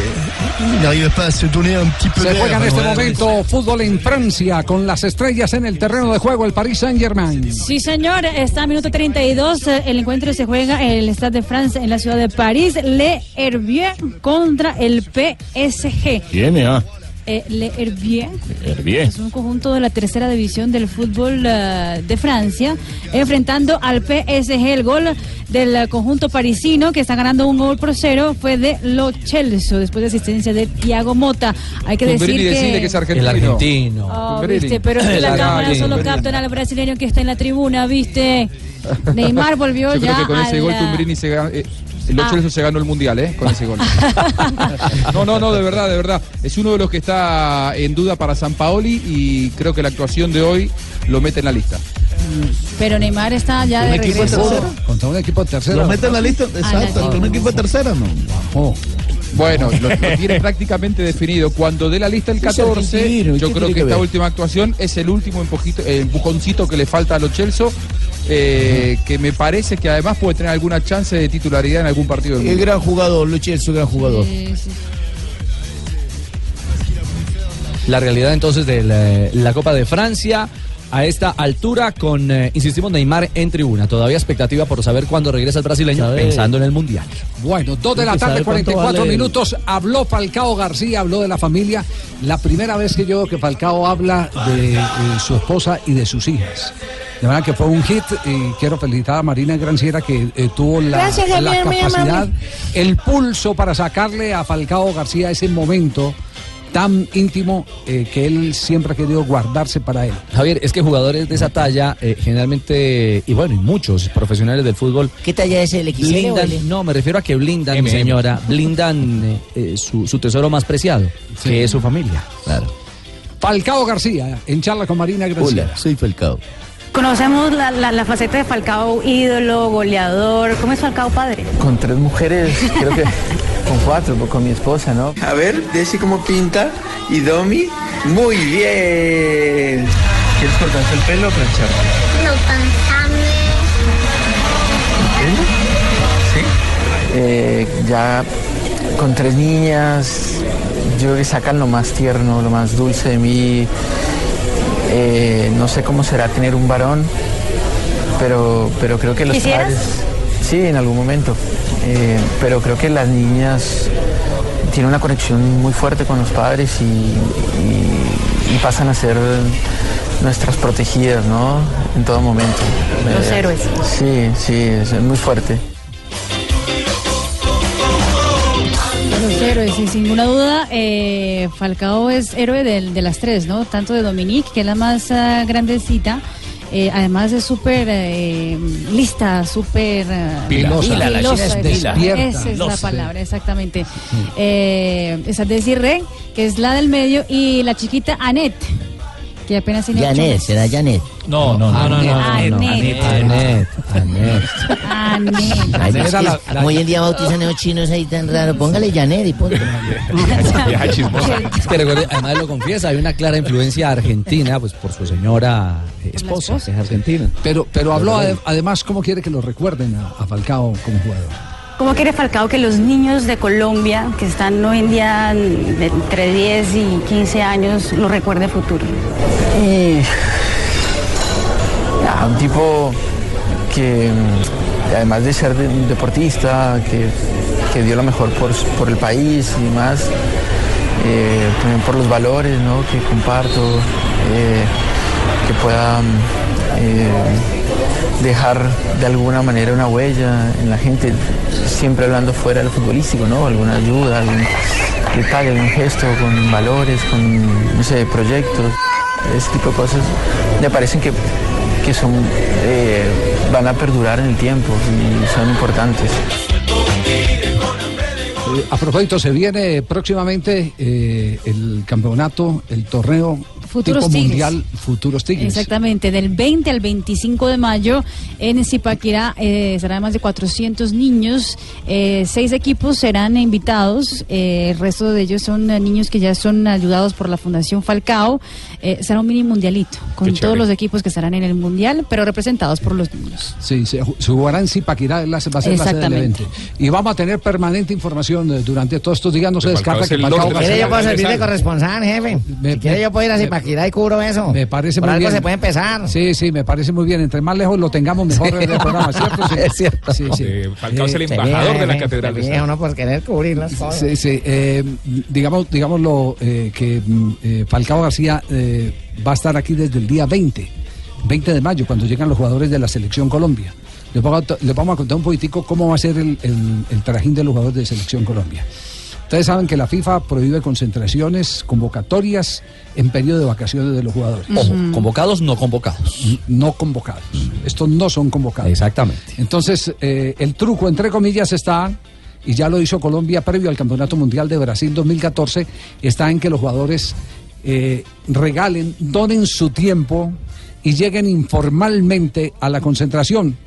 ils n'arrivent pas à se donner un petit peu Se d'air. juega en este momento fútbol en Francia con las estrellas en el terreno de juego el Paris Saint Germain. Sí, señor, está a minuto 32. eh, El encuentro se juega en el Stade de France en la ciudad de París. Le Herbier contra el PSG. Tiene, ah. Eh, Le Herbier. Herbier. Es un conjunto de la tercera división del fútbol eh, de Francia, enfrentando al PSG. El gol del conjunto parisino, que está ganando un gol por cero, fue de Lo Celso, después de asistencia de Thiago Mota. Hay que decir que... que es argentino. El argentino. Oh, viste, pero es que la El cámara solo argentino. captan al brasileño que está en la tribuna, viste. Neymar volvió Yo creo ya que con ese a gol la- Tumberini se gana, eh, Lo Ah. Celso se ganó el mundial, ¿eh? Con ese gol. No, no, no, de verdad, de verdad. Es uno de los que está en duda para San Paoli y creo que la actuación de hoy lo mete en la lista. Pero Neymar está ya ¿Un de equipo de regreso. tercera? Contra un equipo de tercera. ¿Lo mete en la lista? Exacto, la con un equipo de tercera, ¿no? Bueno, lo, lo tiene prácticamente definido. Cuando dé la lista el Es 14, argentino, yo ¿qué creo que que esta última actuación es el último empujito- empujoncito que le falta a Lo Celso, eh, que me parece que además puede tener alguna chance de titularidad en algún partido del El mundo. gran jugador, Luchi es un gran jugador. La realidad entonces de la, la Copa de Francia a esta altura con, eh, insistimos, Neymar en tribuna. Todavía expectativa por saber cuándo regresa el brasileño Sabe- pensando en el Mundial. Bueno, dos de la tarde, saber cuánto 44 vale el- minutos. Habló Falcao García, habló de la familia. La primera vez que yo veo que Falcao habla de eh, su esposa y de sus hijas. De verdad que fue un hit y quiero felicitar a Marina Granciera que eh, tuvo la, Gracias, capacidad, el pulso para sacarle a Falcao García ese momento tan íntimo eh, que él siempre ha querido guardarse para él. Javier, es que jugadores de esa talla, eh, generalmente, y bueno, y muchos profesionales del fútbol. ¿Qué talla es el XL Blindan, el- no, me refiero a que blindan, señora, blindan eh, eh, su, su tesoro más preciado, que es su familia. Claro. Falcao García, en charla con Marina Granciera. Hola, soy Falcao. Conocemos la, la- la faceta de Falcao ídolo, goleador. ¿Cómo es Falcao padre? Con tres mujeres, creo que con cuatro, con mi esposa, ¿no? A ver, Desi cómo pinta. Y Domi, muy bien. ¿Quieres cortarse el pelo o planchar? No pensame. Sí. Eh, ya con tres niñas, yo creo que sacan lo más tierno, lo más dulce de mí. Eh, no sé cómo será tener un varón, pero, pero creo que los ¿Quisieras? padres... Sí, en algún momento. Eh, pero creo que las niñas tienen una conexión muy fuerte con los padres y, y- y pasan a ser nuestras protegidas, ¿no? En todo momento. Los Eh, héroes. Sí, sí, es muy fuerte. Los héroes, y sin ninguna duda, eh, Falcao es héroe del- de, las tres, ¿no? Tanto de Dominique, que es la más ah, grandecita. eh, además es súper eh, lista, súper ah, Pilosa. Pila, la pilosa, es esa- despierta. Esa es la Pilosa. palabra, exactamente. Eh, esa Desiree, que es la del medio, y la chiquita Annette, que apenas tiene Janet, será Janet. No, no, no, no, no, que la- la- hoy en día bautizan a los chinos ahí tan raro. Póngale Janet y ponte. Es que recuerde, además lo confiesa, hay una clara influencia argentina, pues por su señora eh, esposa, que es argentina. Pero, pero habló ade- además cómo quiere que lo recuerden a, a Falcao como jugador. ¿Cómo quiere Falcao que los niños de Colombia, que están hoy en día entre 10 y 15 años, lo recuerde futuro? Y ah, un tipo que mm, además de ser deportista, que, que dio lo mejor por, por el país y demás, eh, también por los valores ¿no? que comparto, eh, que pueda mm, eh, dejar de alguna manera una huella en la gente, siempre hablando fuera del futbolístico, ¿no? Alguna ayuda, algún detalle, algún gesto con valores, con, no sé, proyectos, ese tipo de cosas me parecen que, que son, eh, van a perdurar en el tiempo y son importantes. Eh, a propósito, se viene próximamente eh, el campeonato, el torneo Futuros tipo Tigres. mundial Futuros Tigres. Exactamente, del 20 al 25 de mayo en Zipaquirá eh, serán más de 400 niños, eh, seis equipos serán invitados, eh, el resto de ellos son eh, niños que ya son ayudados por la Fundación Falcao, eh, será un mini mundialito con Qué todos chévere. los equipos que estarán en el mundial, pero representados por los niños. Sí, se, ju- se jugará en Zipaquirá, la- va a ser la sede del evento. Y vamos a tener permanente información durante todos estos días. No se descarta es que el Falcao norte va a de ¿Quiere ser- yo puedo servir de corresponsal, jefe? Si quiere yo puedo ir a me, Zipaquirá. Tibaquirá y cubro eso. Me parece Por muy algo bien. se puede empezar. Sí, sí, me parece muy bien. Entre más lejos lo tengamos, mejor Sí. el programa, ¿cierto? Sí. Es cierto. Sí, sí. Eh, Falcao es el embajador de la catedral. de ríe San- uno por querer cubrir las cosas. Sí, sí. eh, digamos, digámoslo eh, que mm, eh, Falcao García eh, va a estar aquí desde el día 20, 20 de mayo, cuando llegan los jugadores de la Selección Colombia. Les vamos a, les vamos a contar un poquitico cómo va a ser el, el- el trajín de los jugadores de Selección Colombia. Ustedes saben que la FIFA prohíbe concentraciones, convocatorias en periodo de vacaciones de los jugadores. Ojo, convocados, no convocados. No convocados. Estos no son convocados. Exactamente. Entonces, eh, el truco, entre comillas, está, y ya lo hizo Colombia previo al Campeonato Mundial de Brasil 2014, está en que los jugadores eh, regalen, donen su tiempo y lleguen informalmente a la concentración,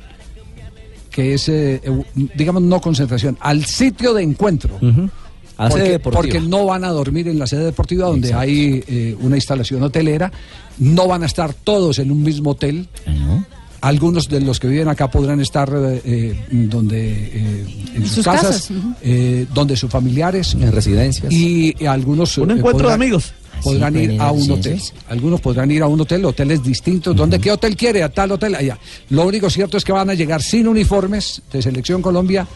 que es, eh, digamos, no concentración, al sitio de encuentro. La sede Porque, deportiva. porque no van a dormir en la sede deportiva donde hay eh, una instalación hotelera, no van a estar todos en un mismo hotel. Algunos de los que viven acá podrán estar eh, eh, donde eh, en sus, sus casas, eh, donde sus familiares, en residencias y, y algunos Un encuentro de podrán- amigos. Podrán ir a un a hotel. Algunos podrán ir a un hotel, hoteles distintos. ¿Dónde qué hotel quiere? A tal hotel allá. Lo único cierto es que van a llegar sin uniformes de Selección Colombia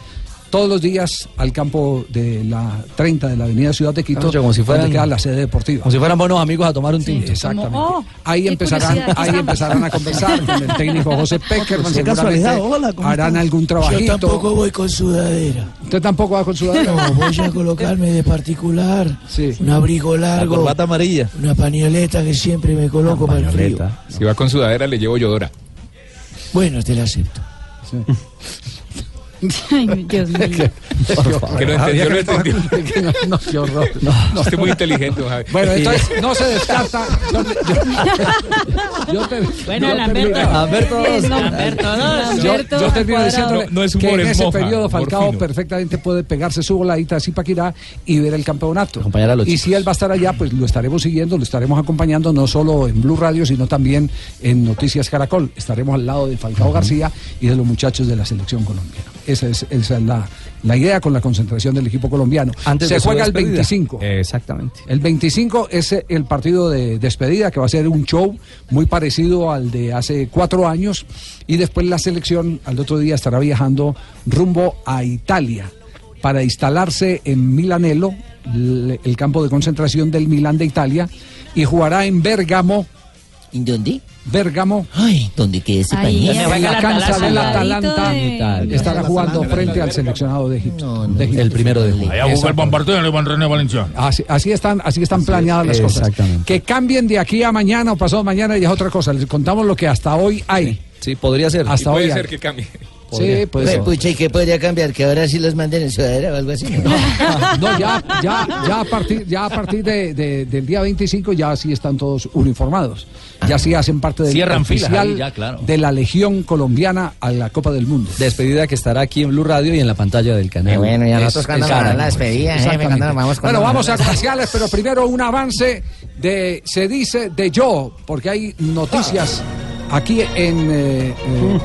todos los días al campo de la 30 de la Avenida Ciudad de Quito, Claro, como si fueran- donde queda la sede deportiva. Como si fueran buenos amigos a tomar un tinto. Exactamente. Como, oh, ahí empezarán, ahí empezarán a conversar con el técnico José Peckerman. Qué casualidad, seguramente hola, ¿cómo harán algún trabajito. Yo tampoco voy con sudadera. ¿Usted tampoco va con sudadera? No, voy a colocarme de particular Sí. un abrigo La largo, corbata amarilla. una pañoleta que siempre me coloco para el frío. Si va con sudadera, le llevo yodora. Bueno, te la acepto. Ay, Dios mío. Que no entendió, no entendió. no, no, qué horror. No, Usted es muy inteligente, Javi. Bueno, entonces no se descarta. Yo, yo- yo te- Bueno, yo Lamberto. Lamberto dos. Lamberto dos. yo, yo termino diciéndole No, no es humor, que en es ese moja, periodo Falcao perfectamente puede pegarse su voladita así Paquirá y ver el campeonato. Acompañar a los y chicos. si él va a estar allá, pues lo estaremos siguiendo, lo estaremos acompañando no solo en Blue Radio, sino también en Noticias Caracol. Estaremos al lado de Falcao García y de los muchachos de la selección colombiana. Esa es, esa es la, la idea con la concentración del equipo colombiano. Antes Se juega el despedida. 25. Exactamente. El 25 es el partido de despedida que va a ser un show muy parecido al de hace cuatro años y después la selección al otro día estará viajando rumbo a Italia para instalarse en Milanello, el campo de concentración del Milán de Italia y jugará en Bergamo, ¿En dónde? Bergamo, Ay, ¿dónde queda ese país? en la cancha del Atalanta. Italia. Estará jugando frente al seleccionado de Egipto. No, no, de Egipto. El primero de julio. Allá jugó el bombardeo Iván René Valencia. Así, así están, así están planeadas las cosas. exactamente. Que cambien de aquí a mañana o pasado mañana y es otra cosa. Les contamos lo que hasta hoy hay. Sí, podría ser. Hasta Puede hoy ser hay. que cambie. Sí, puede ser. Pucha, ¿y qué podría cambiar? ¿Que ahora sí los manden en sudadera o algo así? No, ya, ya, ya a partir, ya a partir de, de- del día 25 ya sí están todos uniformados. Ya sí hacen parte del Cierran filas oficial ahí ya, claro. de la Legión Colombiana a la Copa del Mundo. Despedida que estará aquí en Blue Radio y en la pantalla del canal. Eh, bueno, ya nosotros Caracol. la despedida, nos vamos bueno, vamos a comerciales, pero primero un avance de Se dice de yo, porque hay noticias aquí en eh, eh,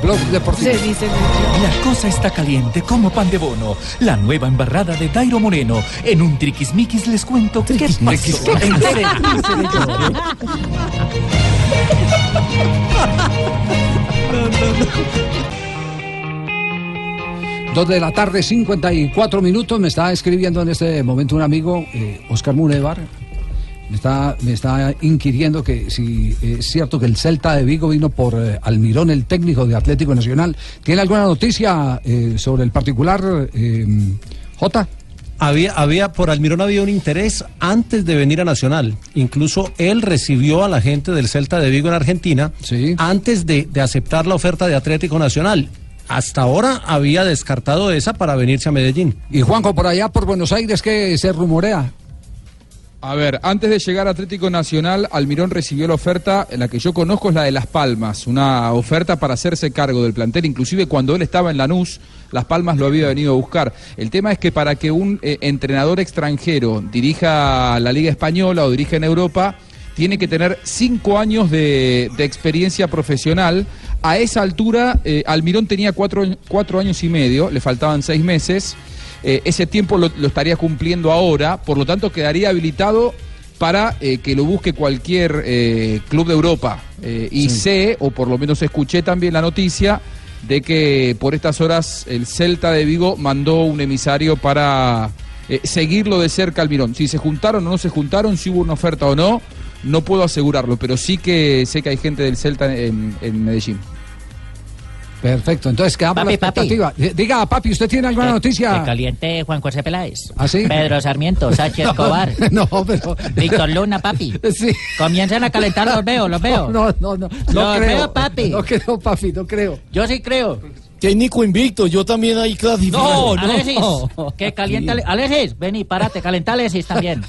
Blog Deportivo. Se dice mucho. La cosa está caliente como pan de bono. La nueva embarrada de Dairo Moreno. En un triquismiquis les cuento qué pasó. Dos de la tarde, 54 minutos. Me está escribiendo en este momento un amigo, eh, Oscar Munevar. Me está, me está inquiriendo que si es cierto que el Celta de Vigo vino por eh, Almirón, el técnico de Atlético Nacional. ¿Tiene alguna noticia eh, sobre el particular, eh, Jota? Había, había, por Almirón había un interés antes de venir a Nacional. Incluso él recibió a la gente del Celta de Vigo en Argentina antes de, de aceptar la oferta de Atlético Nacional. Hasta ahora había descartado esa para venirse a Medellín. Y Juanjo, por allá, por Buenos Aires, ¿qué se rumorea? A ver, antes de llegar a Atlético Nacional, Almirón recibió la oferta, la que yo conozco es la de Las Palmas, una oferta para hacerse cargo del plantel, inclusive cuando él estaba en Lanús, Las Palmas lo había venido a buscar. El tema es que para que un eh, entrenador extranjero dirija la Liga Española o dirija en Europa, tiene que tener cinco años de, experiencia profesional. A esa altura, eh, Almirón tenía cuatro, cuatro años y medio, le faltaban seis meses. Eh, ese tiempo lo, lo estaría cumpliendo ahora, por lo tanto quedaría habilitado para eh, que lo busque cualquier eh, club de Europa. Y sé, o por lo menos escuché también la noticia, de que por estas horas el Celta de Vigo mandó un emisario para seguirlo de cerca al Mirón. Si se juntaron o no se juntaron, si hubo una oferta o no, no puedo asegurarlo, pero sí que sé que hay gente del Celta en, en Medellín. Perfecto, entonces quedamos Papi, la expectativa. Diga, papi, ¿usted tiene alguna Que noticia? caliente Juan José Peláez. ¿Ah, sí? Pedro Sarmiento, Sánchez No, Escobar. No, pero. Víctor Luna, papi. Sí. Comienzan a calentar, los veo, los veo. No, no, no. No Los creo. veo, papi. No creo, papi, no creo. Yo sí creo. Técnico invicto, yo también ahí clasifico. Alexis, que calienta. Ale- Alexis, vení, párate, calienta Alexis también.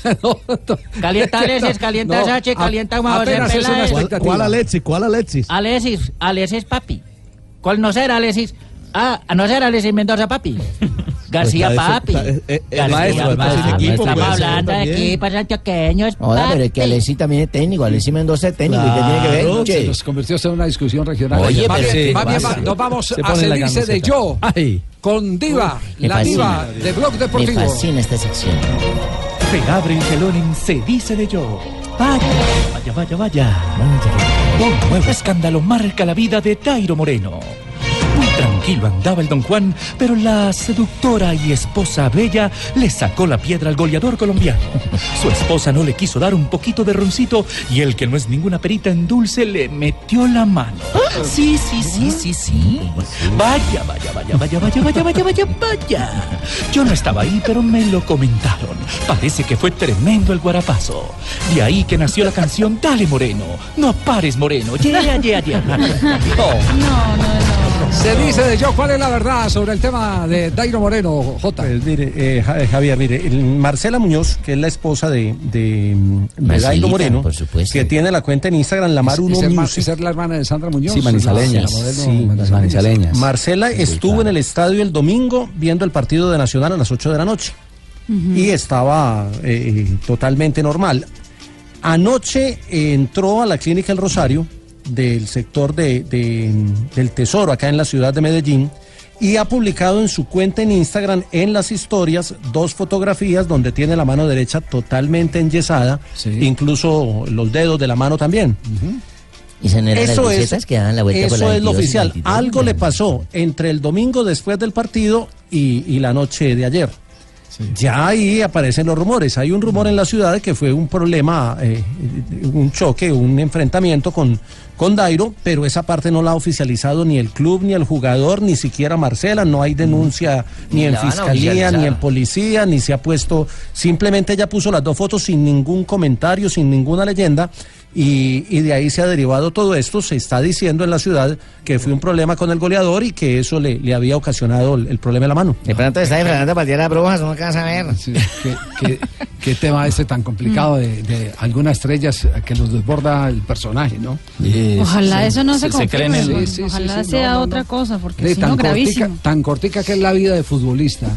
Calienta Alexis, calienta No, Sánchez, a- calienta Juan José Peláez. ¿Cuál Alexis? ¿Cuál Alexis? Alexis, Alexis, papi. ¿Cuál no será Alexis? Ah, no ser Alexis Mendoza, papi. García, Pues papi. está- eh, el García, maestro, está sin equipo, Estamos puede ser hablando de equipos antioqueños, Hola, pero es que. Alexis también es técnico, Alexis Mendoza es técnico, ¿y qué tiene que ver? Claro, se nos convirtió en una discusión regional. Oye, pero bien, ¿qué más bien, pasa? va- nos vamos Se a pone la Se dice de yo con Diva, la fascina. Diva de Blog Deportivo. Me fascina esta sección. Se abre el telón en Se dice de yo. Vaya, vaya, vaya, vaya. Un nuevo escándalo marca la vida de Tairo Moreno. Tranquilo andaba el don Juan, pero la seductora y esposa bella le sacó la piedra al goleador colombiano. Su esposa no le quiso dar un poquito de roncito y el que no es ninguna perita en dulce le metió la mano. Sí, sí, sí, sí, sí. Vaya, vaya, vaya, vaya, vaya, vaya, vaya, vaya, vaya. Yo no estaba ahí, pero me lo comentaron. Parece que fue tremendo el guarapazo. De ahí que nació la canción Dale Moreno, no pares Moreno. Yeah, yeah, yeah. Se dice de yo, ¿cuál es la verdad sobre el tema de Dairo Moreno, J? Pues mire, eh, eh, Javier, mire, el- Marcela Muñoz, que es la esposa de, de, de Marcelita, Dairo Moreno, por supuesto. que tiene la cuenta en Instagram, la Mar ¿Es, Uno es Music. es ser la hermana de Sandra Muñoz? Sí. La modelo Sí, manizaleña. manizaleñas. Marcela estuvo en el estadio el domingo viendo el partido de Nacional a las 8 de la noche y estaba eh, totalmente normal. Anoche eh, entró a la clínica El Rosario del sector de, de- del Tesoro acá en la ciudad de Medellín y ha publicado en su cuenta en Instagram en las historias dos fotografías donde tiene la mano derecha totalmente enyesada, incluso los dedos de la mano también. Y se las Eso es, que dan la vuelta por eso es lo 22 y oficial. 23. Algo le pasó entre el domingo después del partido y, y la noche de ayer. Ya ahí aparecen los rumores. Hay un rumor en la ciudad de que fue un problema, eh, un choque, un enfrentamiento con, con Dairo, pero esa parte no la ha oficializado ni el club, ni el jugador, ni siquiera Marcela. No hay denuncia ni Ni en fiscalía, ni en policía, ni se ha puesto. Simplemente ella puso las dos fotos sin ningún comentario, sin ninguna leyenda. Y, y de ahí se ha derivado todo esto. Se está diciendo en la ciudad que fue un problema con el goleador y que eso le, le había ocasionado el, el problema de la mano. De pronto está disfrazando para las brujas, no alcanza a ver. ¿Qué, qué, qué tema este tan complicado de, de algunas estrellas que nos desborda el personaje, ¿no? Ojalá eso no se, confirme. bueno, Sí, sí, Ojalá sí, sí, sea no, no, otra no. cosa, porque Sí, si no, cortica, gravísimo. tan cortica que es la vida de futbolista,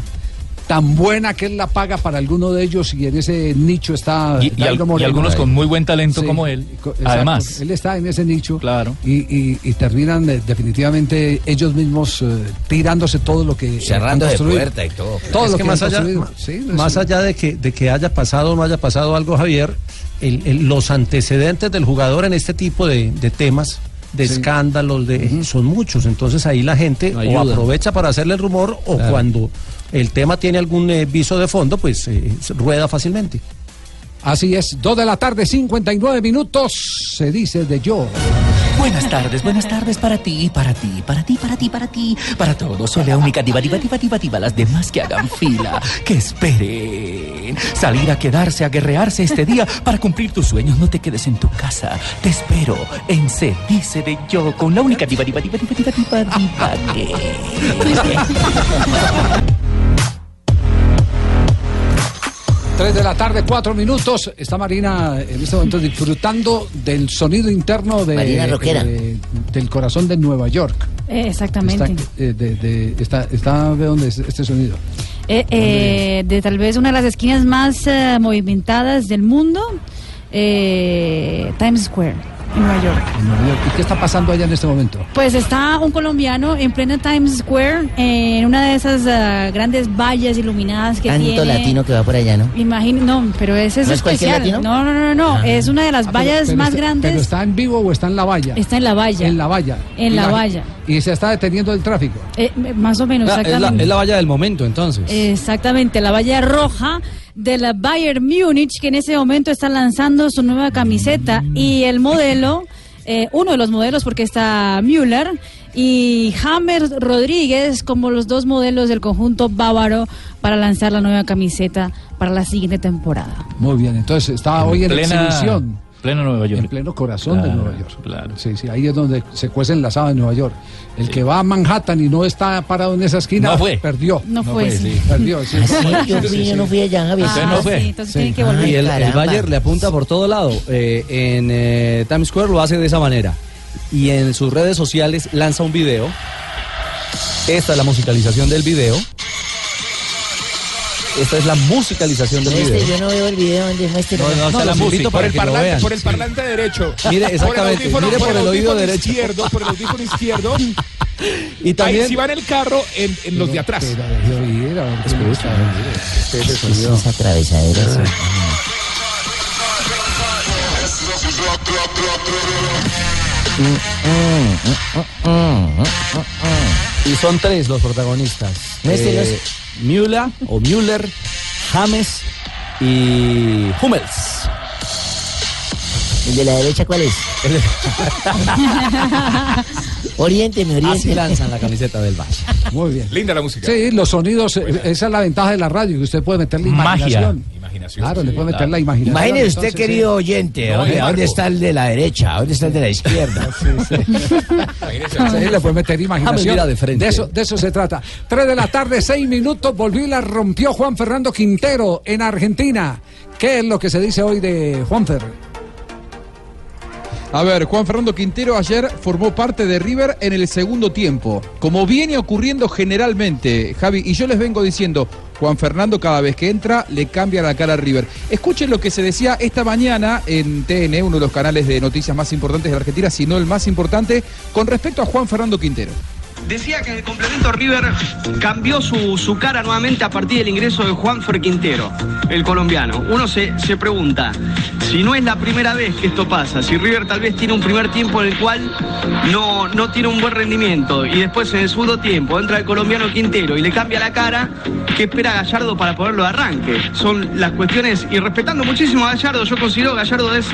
tan buena que es la paga para alguno de ellos y en ese nicho está Y- y al- algunos con muy buen talento como él, co- exacto, además. Él está en ese nicho. Claro. Y, y- y terminan eh, definitivamente ellos mismos eh, tirándose todo lo que. Cerrando de puerta y todo. Todo Es lo que que, más allá, Sí, no, más allá de que, de que haya pasado o no haya pasado algo, Javier, el- el- los antecedentes del jugador en este tipo de, de temas, de Sí. escándalos, de, son muchos. Entonces ahí la gente No o aprovecha para hacerle el rumor o Claro. cuando el tema tiene algún eh, viso de fondo, pues eh, rueda fácilmente. Así es, 2 de la tarde, 59 minutos, se dice de yo. Buenas tardes, buenas tardes para ti, para ti, para ti, para ti, para ti, para todos. Soy la única diva, diva, diva, diva, diva. Las demás que hagan fila, que esperen. Salir a quedarse, a guerrearse este día para cumplir tus sueños. No te quedes en tu casa. Te espero en Se Dice de Yo con la única diva, diva, diva, diva, diva, diva, diva. que- 3 de la tarde, 4 minutos. Está Marina en este momento disfrutando del sonido interno de, eh, del corazón de Nueva York. Eh, exactamente. Está, eh, de, de- está, está- ¿de dónde es este sonido? Eh, eh, de tal vez una de las esquinas más eh, movimentadas del mundo, eh, Times Square. En Nueva York. En Nueva York. ¿Y qué está pasando allá en este momento? Pues está un colombiano en plena Times Square, en una de esas ah, grandes vallas iluminadas que Tanto tiene. latino que va por allá, ¿no? Imagino, no, pero ese es ¿No es especial. latino? No, no, no, no, Ah. es una de las Ah, pero- vallas pero más está- grandes. ¿Pero está en vivo o está en la valla? Está en la valla. En la valla. En Y la valla. Y se está deteniendo el tráfico. Eh, más o menos, Ah, es, la, exactamente. es la valla del momento, entonces. Exactamente, la valla roja de la Bayern Múnich, que en ese momento está lanzando su nueva camiseta y el modelo, eh, uno de los modelos, porque está Müller y James Rodríguez como los dos modelos del conjunto bávaro para lanzar la nueva camiseta para la siguiente temporada. Muy bien, entonces está En hoy en plena- exhibición. Pleno Nueva York. En pleno corazón de Claro, Nueva York. Sí, sí, ahí es donde se cuece enlazado en Nueva York. El que va a Manhattan y no está parado en esa esquina, No fue. perdió. No fue, sí. Perdió, sí. Ah, sí, yo fui, yo no fui allá, Javier. Ah, no fue. sí, entonces tienen que volver. Y el, el. Bayern le apunta por todo lado. Eh, en eh, Times Square lo hace de esa manera. Y en sus redes sociales lanza un video. Esta es la musicalización del video. Esta es la musicalización del Muestre, video. yo no veo el video donde muestre. No, no, está la música. Por el parlante, vean. por el Sí. parlante derecho. Mire, exactamente, Por el audífono, mire por el oído derecho. izquierdo, por el audífono izquierdo. Y también. Ahí si va en el carro, en, en los de atrás. Y son tres los protagonistas. Eh, Müller o Müller, James y Hummels. ¿El de la derecha cuál es? Oriénteme, Así oriénteme. lanzan la camiseta del Valle. Muy bien. Linda la música. Sí, los sonidos, eh, esa es la ventaja de la radio, que usted puede meterle Magia. imaginación. Imaginación. Claro, le puede meter claro. la imaginación. Imagine usted, entonces, querido oyente, No, ¿dónde, está el de la derecha? ¿Dónde está el de la izquierda? Sí, le puede meter imaginación. mira de frente. eso, de eso se trata. Tres de la tarde, seis minutos. Volvió y la rompió Juan Fernando Quintero en Argentina. ¿Qué es lo que se dice hoy de Juanfer? A ver, Juan Fernando Quintero ayer formó parte de River en el segundo tiempo, como viene ocurriendo generalmente, Javi, y yo les vengo diciendo, Juan Fernando cada vez que entra le cambia la cara a River. Escuchen lo que se decía esta mañana en TN, uno de los canales de noticias más importantes de Argentina, si no el más importante, con respecto a Juan Fernando Quintero. Decía que en el complemento River cambió su, su cara nuevamente a partir del ingreso de Juanfer Quintero, el colombiano. Uno se, se pregunta, si no es la primera vez que esto pasa, si River tal vez tiene un primer tiempo en el cual no, no tiene un buen rendimiento y después en el segundo tiempo entra el colombiano Quintero y le cambia la cara, ¿qué espera Gallardo para ponerlo de arranque? Son las cuestiones, y respetando muchísimo a Gallardo, yo considero que Gallardo es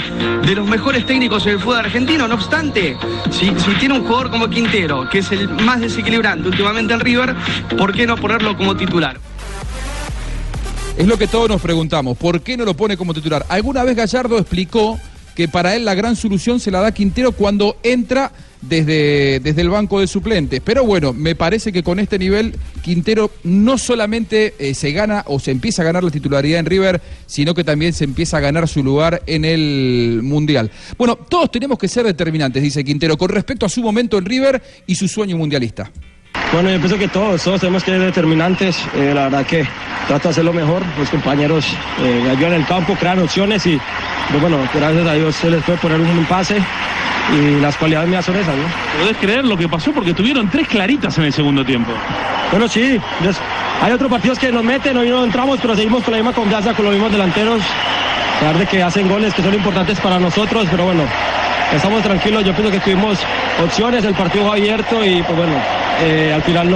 de los mejores técnicos en el fútbol argentino, no obstante, si, si tiene un jugador como Quintero, que es el más desequilibrante últimamente en River, ¿por qué no ponerlo como titular? Es lo que todos nos preguntamos, ¿por qué no lo pone como titular? Alguna vez Gallardo explicó que para él la gran solución se la da Quintero cuando entra desde, desde el banco de suplentes. Pero bueno, me parece que con este nivel Quintero no solamente eh, se gana o se empieza a ganar la titularidad en River, sino que también se empieza a ganar su lugar en el Mundial. Bueno, todos tenemos que ser determinantes, dice Quintero, con respecto a su momento en River y su sueño mundialista. Bueno, yo pienso que todos, todos tenemos que ser determinantes. Eh, la verdad que trato de hacerlo mejor. Los compañeros eh, ayudan en el campo, crean opciones y, pues bueno, gracias a Dios se les puede poner un pase y las cualidades mías son esas, ¿no? ¿Podés creer lo que pasó? Porque tuvieron tres claritas en el segundo tiempo. Bueno, sí, des- hay otros partidos que nos meten, hoy no entramos, pero seguimos con la misma confianza con los mismos delanteros. A pesar de que hacen goles que son importantes para nosotros, pero bueno, estamos tranquilos. Yo pienso que tuvimos opciones, el partido abierto y pues bueno, eh, al final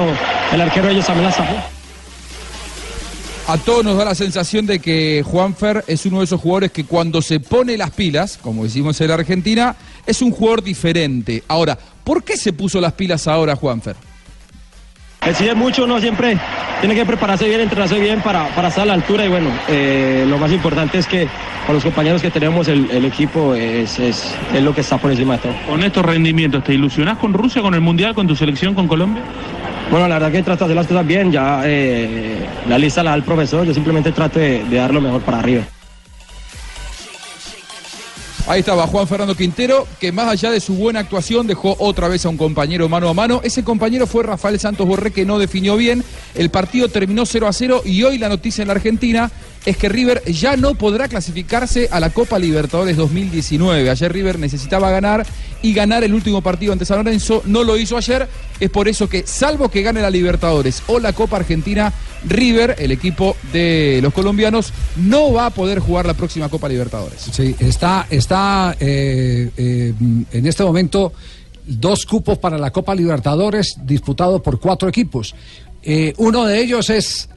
el arquero ellos sacó. A todos nos da la sensación de que Juanfer es uno de esos jugadores que cuando se pone las pilas, como decimos en la Argentina, es un jugador diferente. Ahora, ¿por qué se puso las pilas ahora Juanfer? Exige mucho, uno siempre tiene que prepararse bien, entrenarse bien para, para estar a la altura y bueno, eh, lo más importante es que con los compañeros que tenemos el, el equipo es, es, es lo que está por encima de todo. Con estos rendimientos, ¿te ilusionás con Rusia, con el Mundial, con tu selección, con Colombia? Bueno, la verdad que trato de hacer las cosas bien, ya eh, la lista la da el profesor, yo simplemente trato de, de dar lo mejor para arriba. Ahí estaba Juan Fernando Quintero, que más allá de su buena actuación dejó otra vez a un compañero mano a mano. Ese compañero fue Rafael Santos Borré, que no definió bien. El partido terminó 0 a 0 y hoy la noticia en la Argentina es que River ya no podrá clasificarse a la Copa Libertadores 2019. Ayer River necesitaba ganar y ganar el último partido ante San Lorenzo. No lo hizo ayer. Es por eso que, salvo que gane la Libertadores o la Copa Argentina, River, el equipo de los colombianos, no va a poder jugar la próxima Copa Libertadores. Sí, está, está eh, eh, en este momento dos cupos para la Copa Libertadores disputados por cuatro equipos. Eh, uno de ellos es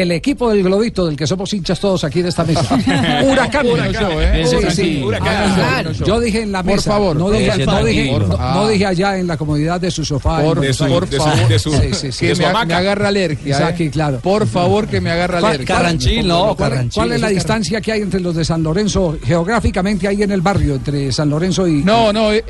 el equipo del Globito, del que somos hinchas todos aquí de esta mesa. Huracán. Huracán, ¿eh? Uy, Ese sí. sí. Huracán. Ah, Huracán. Yo dije en la Por mesa. favor, no dije, eh, no dije- tranquilo. no- Ah. no dije allá en la comodidad de su sofá. Por, por favor, sí. que me, me agarra alergia. ¿eh? aquí, claro. Por favor, que me agarra ¿Cuál- alergia. cuál- ¿Cuál, cuál es la distancia que hay entre los de San Lorenzo geográficamente ahí en el barrio, entre San Lorenzo y... No, no, eh,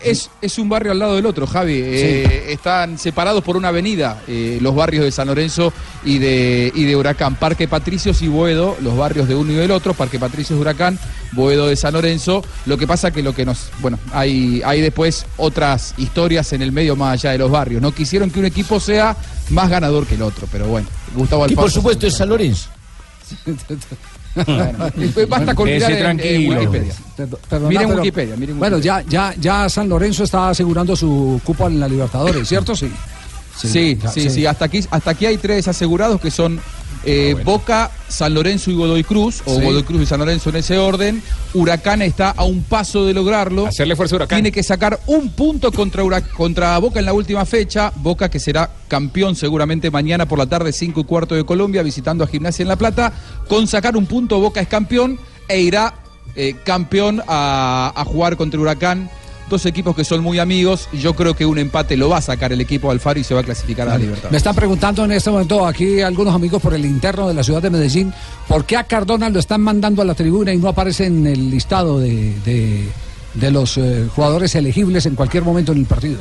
es, es un barrio al lado del otro, Javi. Eh, están separados por una avenida eh, los barrios de San Lorenzo y de, y de Huracán. Parque Patricios y Boedo, los barrios de uno y del otro. Parque Patricios de Huracán, Boedo de San Lorenzo. Lo que pasa que lo que nos. Bueno, hay, hay después otras historias en el medio más allá de los barrios. No quisieron que un equipo sea más ganador que el otro, pero bueno. Gustavo Y por Alfonso- supuesto es San Lorenzo. Bueno, después basta con mirar en- en Wikipedia. Perdona, Miren pero- Wikipedia, miren Bueno, ya, ya, ya San Lorenzo está asegurando su cupo en la Libertadores, ¿cierto? Sí. Sí, ya, sí, sí, Hasta aquí, hasta aquí hay tres asegurados que son eh, Boca, San Lorenzo y Godoy Cruz, o Sí. Godoy Cruz y San Lorenzo en ese orden. Huracán está a un paso de lograrlo. Hacerle fuerza a Huracán. Tiene que sacar un punto contra, contra Boca en la última fecha. Boca que será campeón seguramente mañana por la tarde, 5 y cuarto de Colombia, visitando a Gimnasia en La Plata. Con sacar un punto, Boca es campeón e irá eh, campeón a, a jugar contra Huracán. Dos equipos que son muy amigos. y Yo creo que un empate lo va a sacar el equipo Alfaro y se va a clasificar a la Libertad. Me están preguntando en este momento aquí algunos amigos por el interno de la ciudad de Medellín, ¿por qué a Cardona lo están mandando a la tribuna y no aparece en el listado de, de- de los eh, jugadores elegibles en cualquier momento en el partido?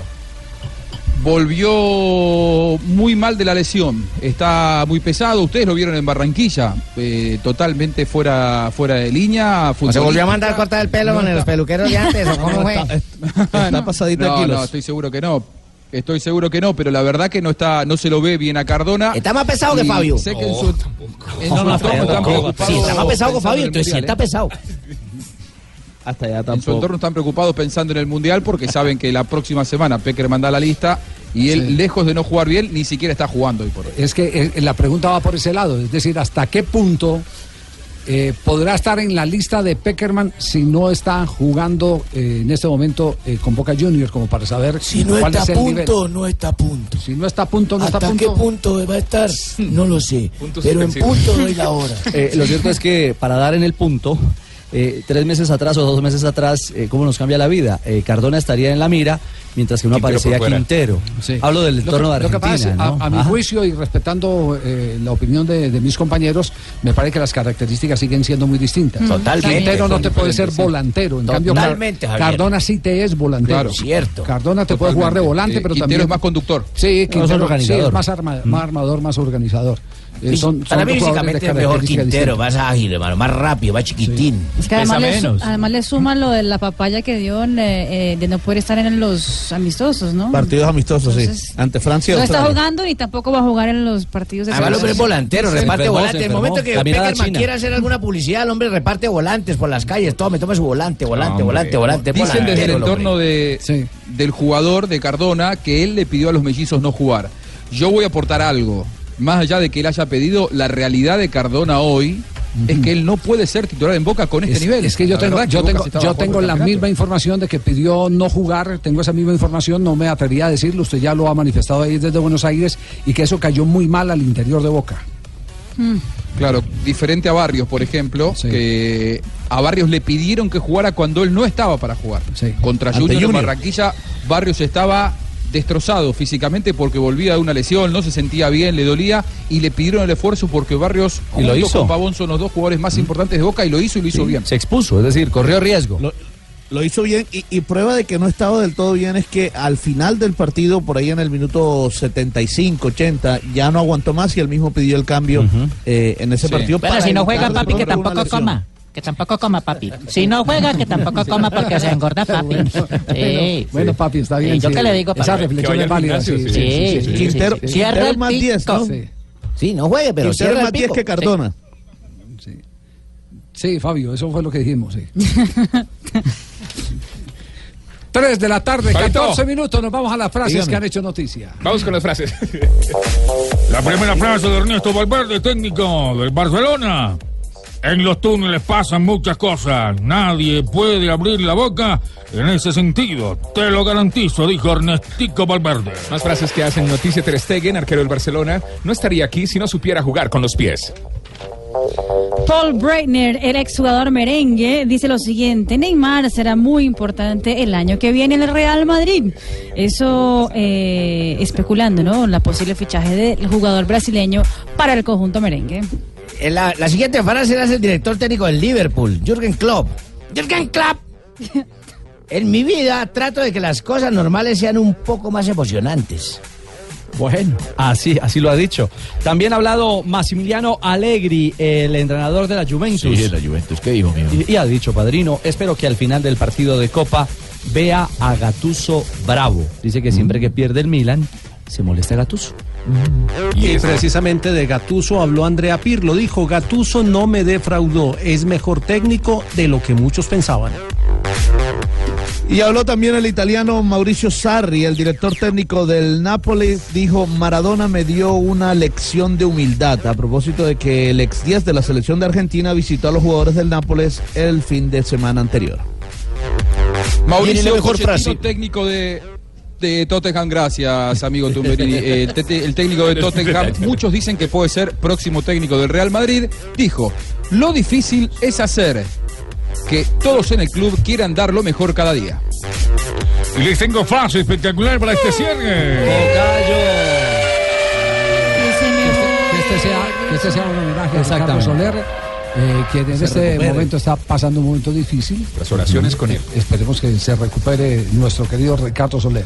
Volvió muy mal de la lesión. Está muy pesado. Ustedes lo vieron en Barranquilla. eh, totalmente fuera, fuera de línea. ¿O se volvió a mandar a cortar el pelo No con los está- peluqueros de antes? ¿O cómo fue? Está pasadito de no, kilos. No, estoy seguro que no. Estoy seguro que no, pero la verdad que no está, no se lo ve bien a Cardona. Está más pesado que Fabio. Sé que en su, en No, no, tampoco. Sí, está más pesado que Fabio, entonces sí está pesado. Hasta allá En su entorno están preocupados pensando en el Mundial porque saben que la próxima semana Pecker manda la lista y él, Sí. lejos de no jugar bien, ni siquiera está jugando hoy por hoy. Es que eh, la pregunta va por ese lado, es decir, ¿hasta qué punto eh, podrá estar en la lista de Peckerman si no está jugando eh, en este momento eh, con Boca Juniors, como para saber Si no cuál está es a el nivel? punto, no está a punto. Si no está a punto, no está a ¿Hasta punto. qué punto va a estar? No lo sé. Puntos Pero en punto doy la hora. Eh, lo cierto es que para dar en el punto, eh, tres meses atrás o dos meses atrás, eh, ¿cómo nos cambia la vida? Eh, Cardona estaría en la mira, mientras que no Quintero aparecía. Quintero. Sí. Hablo del entorno de lo que pasa Argentina. a- mi Ajá. juicio y respetando eh, la opinión de, de mis compañeros, me parece que las características siguen siendo muy distintas. Mm. Totalmente. Quintero no te puede ser volantero. En cambio, Totalmente, Car- Javier. Cardona sí te es volantero. Claro. Cierto. Cardona te puede jugar de volante, Eh, pero Quintero también. es más conductor. Sí, No, es Quintero sí, es más, arma- más armador, más organizador. Eh, Y son- para son mí físicamente es mejor Quintero, distintas. más ágil, hermano, más rápido, más chiquitín. Es que además le, su- además le suma lo de la papaya que dio en, eh, eh, de no poder estar en los amistosos, ¿no? Partidos amistosos, Entonces, sí. Ante Francia y No está jugando ni tampoco va a jugar en los partidos de Además, el hombre es volantero, Se reparte enfermó, volante. se En el momento que Peckerman quiera hacer alguna publicidad, el hombre reparte volantes por las calles. Todo, me toma su volante, volante, volante, volante. Dicen desde el entorno de, del jugador de Cardona que él le pidió a los mellizos no jugar. Yo voy a aportar algo. Más allá de que él haya pedido, la realidad de Cardona hoy es que él no puede ser titular en Boca con este Es, nivel. es que yo La tengo, verdad yo tengo, yo tengo la misma información de que pidió no jugar, tengo esa misma información, no me atrevería a decirlo, usted ya lo ha manifestado ahí desde Buenos Aires y que eso cayó muy mal al interior de Boca. Claro, diferente a Barrios, por ejemplo, que a Barrios le pidieron que jugara cuando él no estaba para jugar. Contra Ante Junior, en Junior. Barranquilla, Barrios estaba destrozado físicamente porque volvía de una lesión, no se sentía bien, le dolía y le pidieron el esfuerzo porque Barrios Y lo hizo. con Pavón son los dos jugadores más importantes de Boca y lo hizo y lo hizo bien. Se expuso, es decir, corrió riesgo. Lo, lo hizo bien y, y prueba de que no estaba del todo bien es que al final del partido, por ahí en el minuto 75, 80, ya no aguantó más y él mismo pidió el cambio eh, en ese Sí. partido. Bueno, para si no juega papi, que tampoco coma. Que tampoco coma papi. Si no juega, que tampoco coma porque se engorda papi. Sí. Bueno, papi, está bien. Sí, ¿Yo sí. qué le digo, Esa papi? reflexión es válida. Sí, sí, Quintero. Quintero es más 10, ¿no? Sí. No juegue, pero Quintero cierra el más 10 pico. que Cardona. Sí, Fabio, eso fue lo que dijimos, sí. 3 de la tarde, Fabito. 14 minutos, nos vamos a las frases Dígame. que han hecho noticia. Vamos con las frases. La primera frase de Ernesto Valverde, técnico del Barcelona. En los túneles pasan muchas cosas. Nadie puede abrir la boca en ese sentido. Te lo garantizo, dijo Ernestico Valverde. Más frases que hacen noticia Ter Stegen, arquero del Barcelona, no estaría aquí si no supiera jugar con los pies. Paul Breitner, el exjugador merengue, dice lo siguiente: Neymar será muy importante el año que viene en el Real Madrid. Eso eh, especulando, ¿no? La posible fichaje del jugador brasileño para el conjunto merengue. Eh, La, la siguiente frase la hace el director técnico del Liverpool, Jürgen Klopp. Jürgen Klopp. En mi vida trato de que las cosas normales sean un poco más emocionantes. Bueno, así, así lo ha dicho. También ha hablado Massimiliano Allegri, el entrenador de la Juventus. Sí, de la Juventus. ¿Qué dijo, mijo? Y, y ha dicho, padrino, espero que al final del partido de Copa vea a Gatuso bravo. Dice que siempre que pierde el Milan, se molesta Gatuso. Y precisamente de Gatuso habló Andrea Pirlo. Dijo, Gatuso no me defraudó, es mejor técnico de lo que muchos pensaban. Y habló también el italiano Mauricio Sarri, el director técnico del Napoli, dijo, Maradona me dio una lección de humildad a propósito de que el ex 10 de la selección de Argentina visitó a los jugadores del Nápoles el fin de semana anterior. Mauricio Pochettino, técnico de, de Tottenham, gracias amigo Tumberini. Eh, el, técnico de Tottenham, muchos dicen que puede ser próximo técnico del Real Madrid, dijo, lo difícil es hacer que todos en el club quieran dar lo mejor cada día. Y les tengo frase espectacular para este cierre. Que este sea, que este sea un homenaje a Ricardo Exactamente. Soler, eh, quien en Se este recupere. momento está pasando un momento difícil. Las oraciones con él. Esperemos que se recupere nuestro querido Ricardo Soler.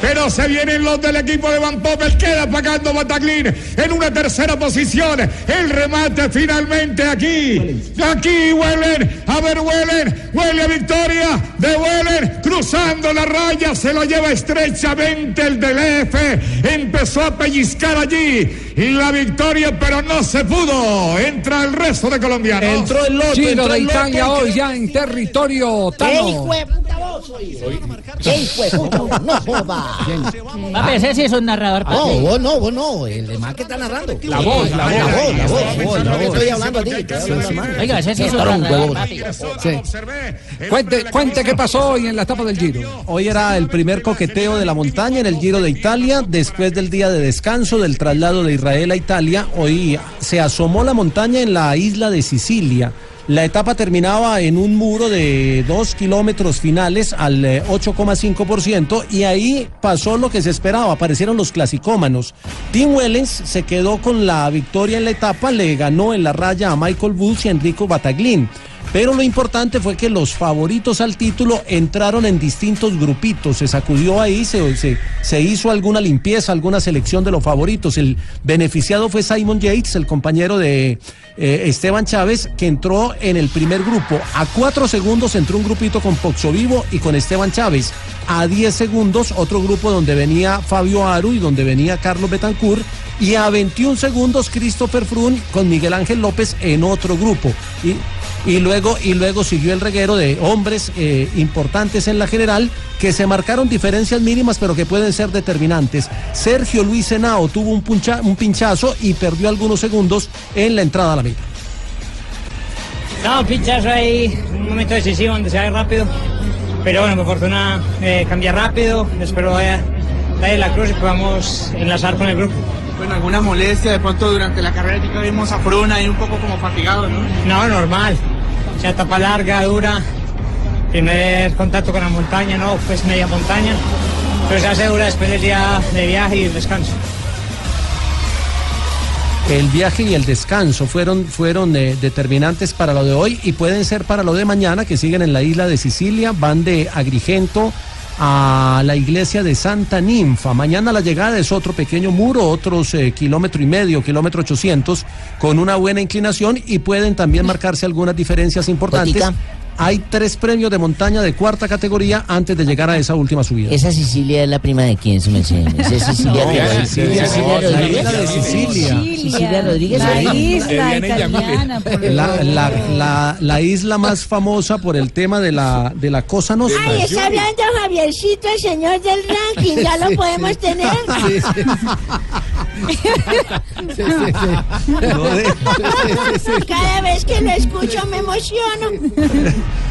Pero se vienen los del equipo de Van Poppel. Queda pagando Bataglín en una tercera posición. El remate finalmente aquí. Aquí huelen. A ver, huelen. Huele a victoria de Huelen. Cruzando la raya. Se lo lleva estrechamente el del F. Empezó a pellizcar allí. La victoria, pero no se pudo. Entra el resto de colombianos. Entró el Giro de Italia hoy ya en territorio ¡Qué Tano. hijo de puta vos soy! ¡Qué hijo de puta! ¡No joda! Papi, ese sí es un narrador. No, vos no, vos no. El de más que está narrando. La voz, la voz. La voz, la voz. La voz, Yo la no te voz. estoy hablando a ti. Oiga, ese sí es un narrador. Cuente, cuente qué pasó hoy en la etapa del Giro. Hoy era el primer coqueteo de la montaña en el Giro de Italia, después del día de descanso del traslado de Israel a Italia. Hoy se asomó la montaña en la isla de Sicilia. La etapa terminaba en un muro de dos kilómetros finales al eh, 8,5% y ahí pasó lo que se esperaba, aparecieron los clasicómanos. Tim Wellens se quedó con la victoria en la etapa, le ganó en la raya a Michael Woods y a Enrico Bataglin. Pero lo importante fue que los favoritos al título entraron en distintos grupitos. Se sacudió ahí, se, se- hizo alguna limpieza, alguna selección de los favoritos. El beneficiado fue Simon Yates, el compañero de eh, Esteban Chávez, que entró en el primer grupo. A cuatro segundos entró un grupito con Poxo Vivo y con Esteban Chávez. A 10 segundos otro grupo donde venía Fabio Aru y donde venía Carlos Betancourt. Y a 21 segundos Christopher Frun con Miguel Ángel López en otro grupo. Y luego, y luego siguió el reguero de hombres eh, importantes en la general que se marcaron diferencias mínimas pero que pueden ser determinantes. Sergio Luis Henao tuvo un, puncha- un pinchazo y perdió algunos segundos en la entrada a la meta. No, pinchazo ahí, un momento decisivo donde se va rápido. Pero bueno, por fortuna eh, cambia rápido. Espero vaya, vaya la cruz y podamos enlazar con el grupo. Bueno, alguna molestia de pronto durante la carrera que vimos a Fruna ahí un poco como fatigado, ¿no? No, normal. O sea, etapa larga, dura. Primer contacto con la montaña, ¿no? Pues media montaña. Pero se hace dura después del día de viaje y el descanso. El viaje y el descanso fueron, fueron eh, determinantes para lo de hoy y pueden ser para lo de mañana, que siguen en la isla de Sicilia, van de Agrigento a la iglesia de Santa Ninfa. Mañana la llegada es otro pequeño muro, otros eh, kilómetro y medio, kilómetro ochocientos, con una buena inclinación y pueden también marcarse algunas diferencias importantes. Hay tres premios de montaña de cuarta categoría antes de llegar a esa última subida. ¿Esa Sicilia es la prima de quién, su merced? ¿Esa es Sicilia, No, Rodríguez? Sicilia, Sicilia no, la Rodríguez. isla de Sicilia. Sicilia Rodríguez. La isla italiana. por La, la- la- la isla más famosa por el tema de la, de la cosa nostra. Ay, está hablando Javiercito, el señor del ranking, ya lo podemos tener. Cada vez que lo escucho me emociono.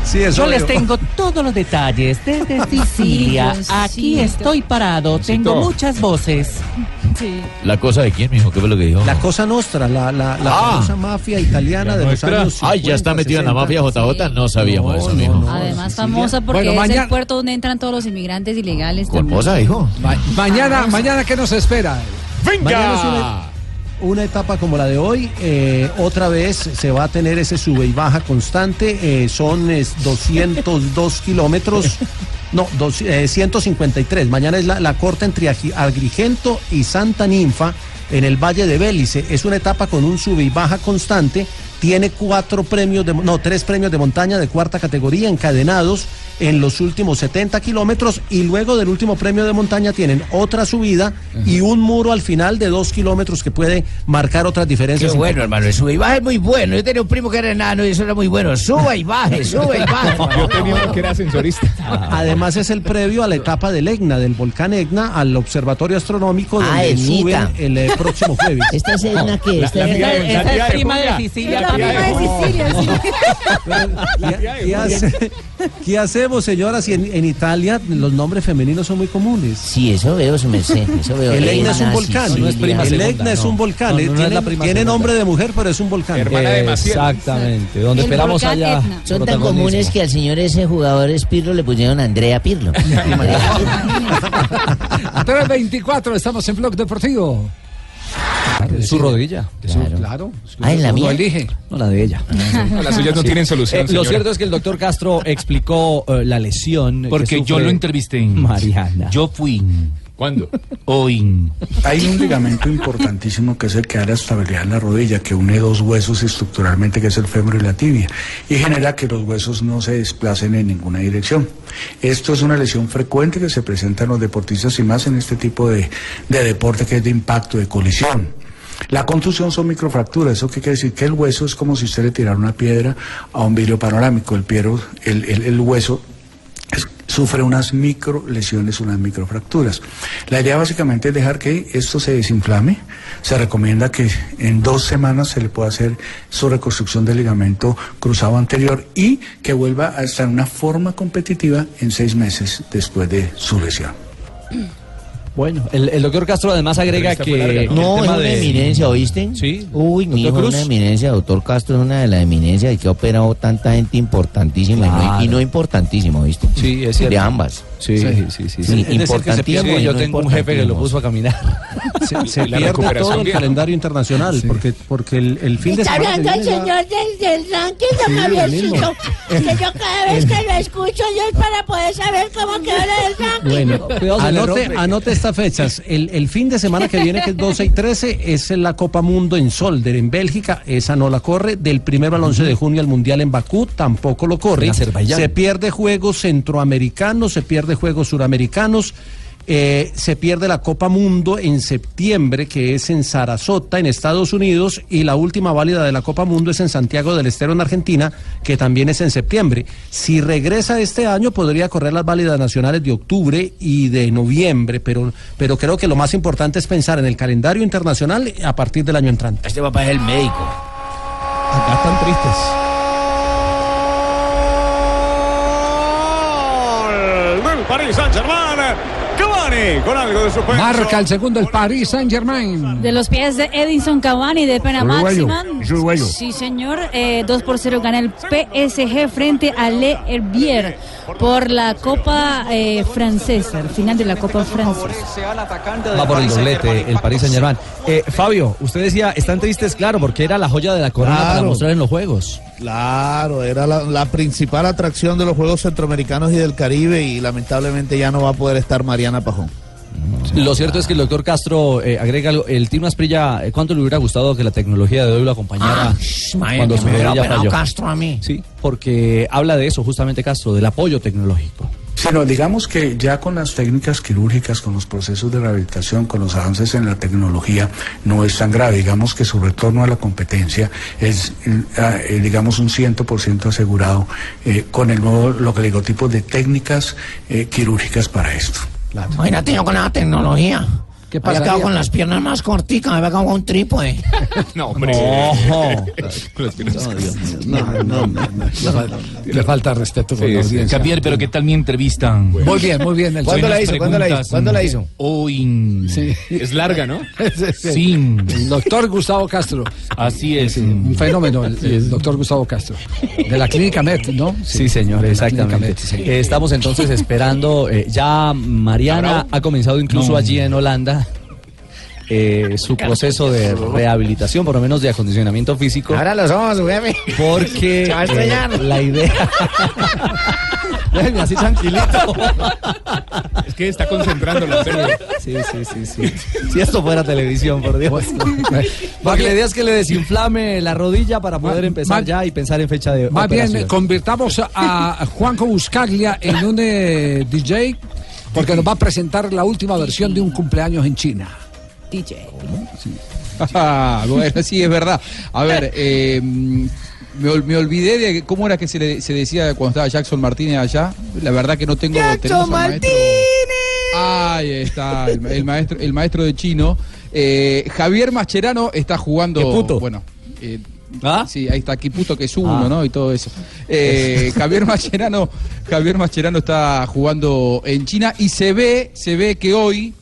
Sí, eso Yo les tengo todos los detalles desde Sicilia. Aquí estoy parado, tengo muchas voces. ¿La cosa de quién, mijo? ¿Qué fue lo que dijo? La cosa nostra, la, la, la Ah. famosa mafia italiana de los nuestra. años 50, Ay, ya está metido en la 60. mafia JJ. No sabíamos eso, mijo. Además famosa porque Bueno, es mañana- el puerto donde entran todos los inmigrantes ilegales. Moza, hijo. Ma- mañana, mañana, ¿qué nos espera? Es una, etapa como la de hoy. eh, otra vez se va a tener ese sube y baja constante. eh, son es, 202 kilómetros. No, dos- eh, 153. Mañana es la, la corta entre Agrigento y Santa Ninfa en el Valle de Bélice. Es una etapa con un sube y baja constante. Tiene cuatro premios, de, no, tres premios de montaña de cuarta categoría encadenados en los últimos 70 kilómetros y luego del último premio de montaña tienen otra subida y un muro al final de dos kilómetros que puede marcar otras diferencias. Qué bueno, hermano, el sube y baje es muy bueno. Yo tenía un primo que era enano y eso era muy bueno. Suba y baje, sube y baje. Yo tenía uno que era ascensorista. Además es el previo a la etapa del EGNA, del volcán EGNA, al observatorio astronómico Ah, donde suben el eh, próximo jueves. ¿Esta es Edna qué? La- ¿Esta la es la es de prima de. Sicilia. La prima de Sicilia. ¿Qué, hace- señoras? Si en, en Italia los nombres femeninos son muy comunes. Sí, eso veo, su merced. Eso veo. El EGNA es un volcán. Sicilia. No es prima el EGNA es un volcán. No, no, no es tiene la prima tiene segunda. nombre de mujer, pero es un volcán. Exactamente. Donde El esperamos allá. Etna. Son tan comunes que al señor ese jugador Espirlo le pusieron Andrea Pirlo. 324, estamos en Blog Deportivo. Es su rodilla. Claro. claro. Ah, ¿en la Lo mía? elige. No, la de ella. No, las suyas no tienen solución, Eh, lo cierto es que el doctor Castro explicó eh, la lesión. que Porque yo lo entrevisté. Mariana. Yo fui. ¿Cuándo? Hoy. Hay un ligamento importantísimo que es el que da la estabilidad en la rodilla, que une dos huesos estructuralmente, que es el fémur y la tibia, y genera que los huesos no se desplacen en ninguna dirección. Esto es una lesión frecuente que se presenta en los deportistas y más en este tipo de, de deporte que es de impacto, de colisión. La contusión son microfracturas, eso qué quiere decir que el hueso es como si usted le tirara una piedra a un vidrio panorámico, el, el, hueso es- sufre unas micro lesiones, unas microfracturas. La idea básicamente es dejar que esto se desinflame. Se recomienda que en dos semanas se le pueda hacer su reconstrucción del ligamento cruzado anterior y que vuelva a estar en una forma competitiva en seis meses después de su lesión. Bueno, el, el doctor Castro además agrega Esta que. No, es una de- eminencia, ¿oíste? Sí. Uy, mi hijo, Cruz? una eminencia, doctor Castro es una de las eminencias y que ha operado tanta gente importantísima y no- y, no, importantísima, ¿oíste? Sí, es cierto. De ambas. Sí, sí, sí. sí, Sí, importantísimo. Yo no tengo un jefe que lo puso a caminar. Se, se La pierde todo el bien. calendario internacional, porque, porque el, el fin de Está semana. que hablando el señor del, del ranking, don Javiercito. Que yo cada vez que lo escucho yo es para poder saber cómo quedó la del ranking. Bueno, anote, anote fechas. El, el fin de semana que viene, que es 12 y 13, es la Copa Mundo en Solder, en Bélgica. Esa no la corre. Del primero al 11 de junio al Mundial en Bakú, tampoco lo corre. En Azerbaiyán. Se pierde juegos centroamericanos, se pierde juegos suramericanos. Eh, se pierde la Copa Mundo en septiembre, que es en Sarasota, en Estados Unidos, y la última válida de la Copa Mundo es en Santiago del Estero, en Argentina, que también es en septiembre. Si regresa este año, podría correr las válidas nacionales de octubre y de noviembre, pero, pero creo que lo más importante es pensar en el calendario internacional a partir del año entrante. Este papá es el médico. Acá están tristes. del Paris Saint-Germain. Cavani con algo de suspenso. Marca el segundo el Paris Saint Germain. De los pies de Edinson Cavani de pena Uruguayo, máxima. uruguayo. Sí, señor. Eh, 2 por 0 gana el PSG frente a Le Herbier por la Copa eh, Francesa, el final de la Copa Francesa. Va por el doblete, el Paris Saint Germain. Eh, Fabio, usted decía, están tristes, claro, porque era la joya de la corona para mostrar en los juegos. Claro, era la, la principal atracción de los Juegos Centroamericanos y del Caribe y lamentablemente ya no va a poder estar Mariana Pajón. Lo cierto es que el doctor Castro eh, agrega algo. El Tino Asprilla, eh, ¿cuánto le hubiera gustado que la tecnología de hoy lo acompañara Ah, cuando su falló? Castro a mí. Sí, porque habla de eso justamente Castro, del apoyo tecnológico. Sino digamos que ya con las técnicas quirúrgicas, con los procesos de rehabilitación, con los avances en la tecnología, no es tan grave. Digamos que su retorno a la competencia es, eh, eh, digamos, un 100% asegurado eh, con el nuevo, lo que le digo, tipo de técnicas eh, quirúrgicas para esto. Imagínate yo con la tecnología. ¿Qué Me había pasaría? quedado con las piernas más corticas, me había quedado con un trípode. No, hombre. No, no, no, no. Le falta respeto con la audiencia. Javier, pero ¿qué tal mi entrevista? Muy bien, muy bien. ¿Cuándo la hizo? ¿Cuándo la hizo? ¿Cuándo la hizo? Hoy. Es larga, ¿no? Sí. El doctor Gustavo Castro. Así es. Un fenómeno, el, el doctor Gustavo Castro. De la clínica Met, ¿no? Sí, señor, exactamente. Eh, estamos entonces esperando, eh, ya Mariana ha comenzado incluso No. allí en Holanda eh, su proceso de rehabilitación, por lo menos de acondicionamiento físico. Ahora los ojos, jefe. Porque Se va a estrellar. eh, la idea... Déjeme así tranquilito. Es que está concentrándolo, en serio. Sí, sí, sí, sí. Si esto fuera televisión, por Dios. Porque la idea es que le desinflame la rodilla para poder empezar ya y pensar en fecha de Más bien, operación. convirtamos a Juanjo Buscaglia en un eh, DJ porque nos va a presentar la última versión de un cumpleaños en China. DJ. Ah, bueno, sí, es verdad. A ver, eh, me, ol- me olvidé de cómo era que se, le- se decía cuando estaba Jackson Martínez allá. La verdad que no tengo. al maestro- Ahí está, el, el maestro, el maestro de chino. Eh, Javier Mascherano está jugando. ¿Qué puto? Bueno. eh, ¿Ah? Sí, ahí está, qué puto que es uno, Ah. ¿no? Y todo eso. Eh, Javier Mascherano, Javier Mascherano está jugando en China y se ve, se ve que hoy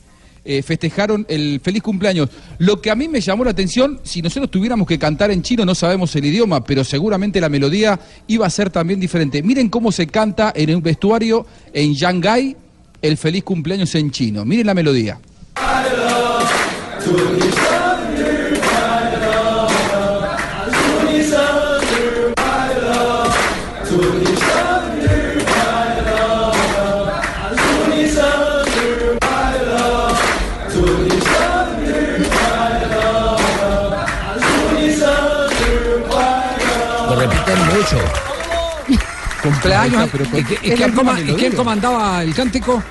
eh, festejaron el feliz cumpleaños. Lo que a mí me llamó la atención, si nosotros tuviéramos que cantar en chino, no sabemos el idioma, pero seguramente la melodía iba a ser también diferente. Miren cómo se canta en un vestuario en Shanghái el feliz cumpleaños en chino. Miren la melodía. Cumpleaños. Pero con- ¿Y, qué- y es la quién, misma coma- y melodía. quién comandaba el cántico?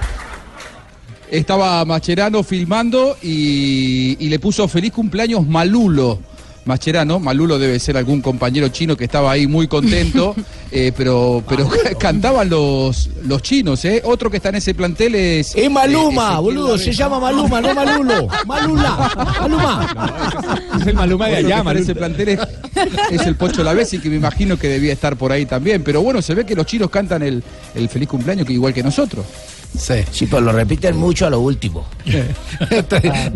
Estaba Macherano filmando y, y le puso feliz cumpleaños Malulo. Macherano, Malulo debe ser algún compañero chino que estaba ahí muy contento, eh, pero, pero cantaban los, los chinos, ¿eh? Otro que está en ese plantel es... Es Maluma, Ezequiel boludo, se llama Maluma, no Malulo. Malula, Maluma. Es el Maluma de allá, en ese plantel es, es el Pocho Lavesi, que me imagino que debía estar por ahí también. Pero bueno, se ve que los chinos cantan el, el feliz cumpleaños que igual que nosotros. Sí. Sí, pero lo repiten mucho a lo último.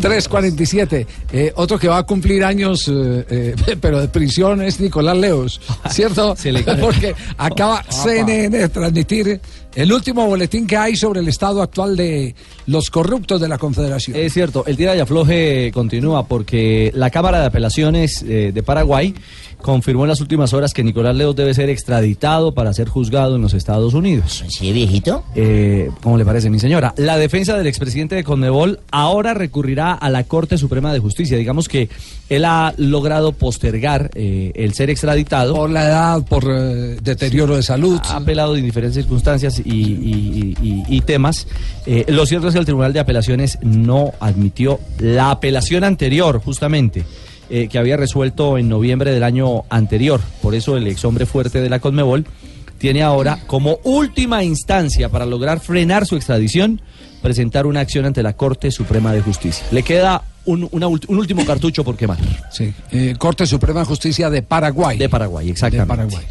347. Eh, otro que va a cumplir años, eh, eh, pero de prisión, es Nicolás Leos, ¿cierto? Le- Porque acaba CNN de transmitir el último boletín que hay sobre el estado actual de los corruptos de la Confederación. Es cierto, el tira y afloje continúa porque la Cámara de Apelaciones eh, de Paraguay confirmó en las últimas horas que Nicolás Leos debe ser extraditado para ser juzgado en los Estados Unidos. ¿Sí, viejito? Eh, ¿Cómo le parece, mi señora? La defensa del expresidente de Conmebol ahora recurrirá a la Corte Suprema de Justicia. Digamos que él ha logrado postergar eh, el ser extraditado. Por la edad, por eh, deterioro de salud. Ha apelado en diferentes circunstancias y, y- y- y- y temas. Eh, lo cierto es que el Tribunal de Apelaciones no admitió la apelación anterior, justamente, eh, que había resuelto en noviembre del año anterior. Por eso el ex hombre fuerte de la Conmebol tiene ahora como última instancia para lograr frenar su extradición presentar una acción ante la Corte Suprema de Justicia. Le queda un, una un último cartucho por quemar. Sí, eh, Corte Suprema de Justicia de Paraguay. De Paraguay, exactamente. De Paraguay.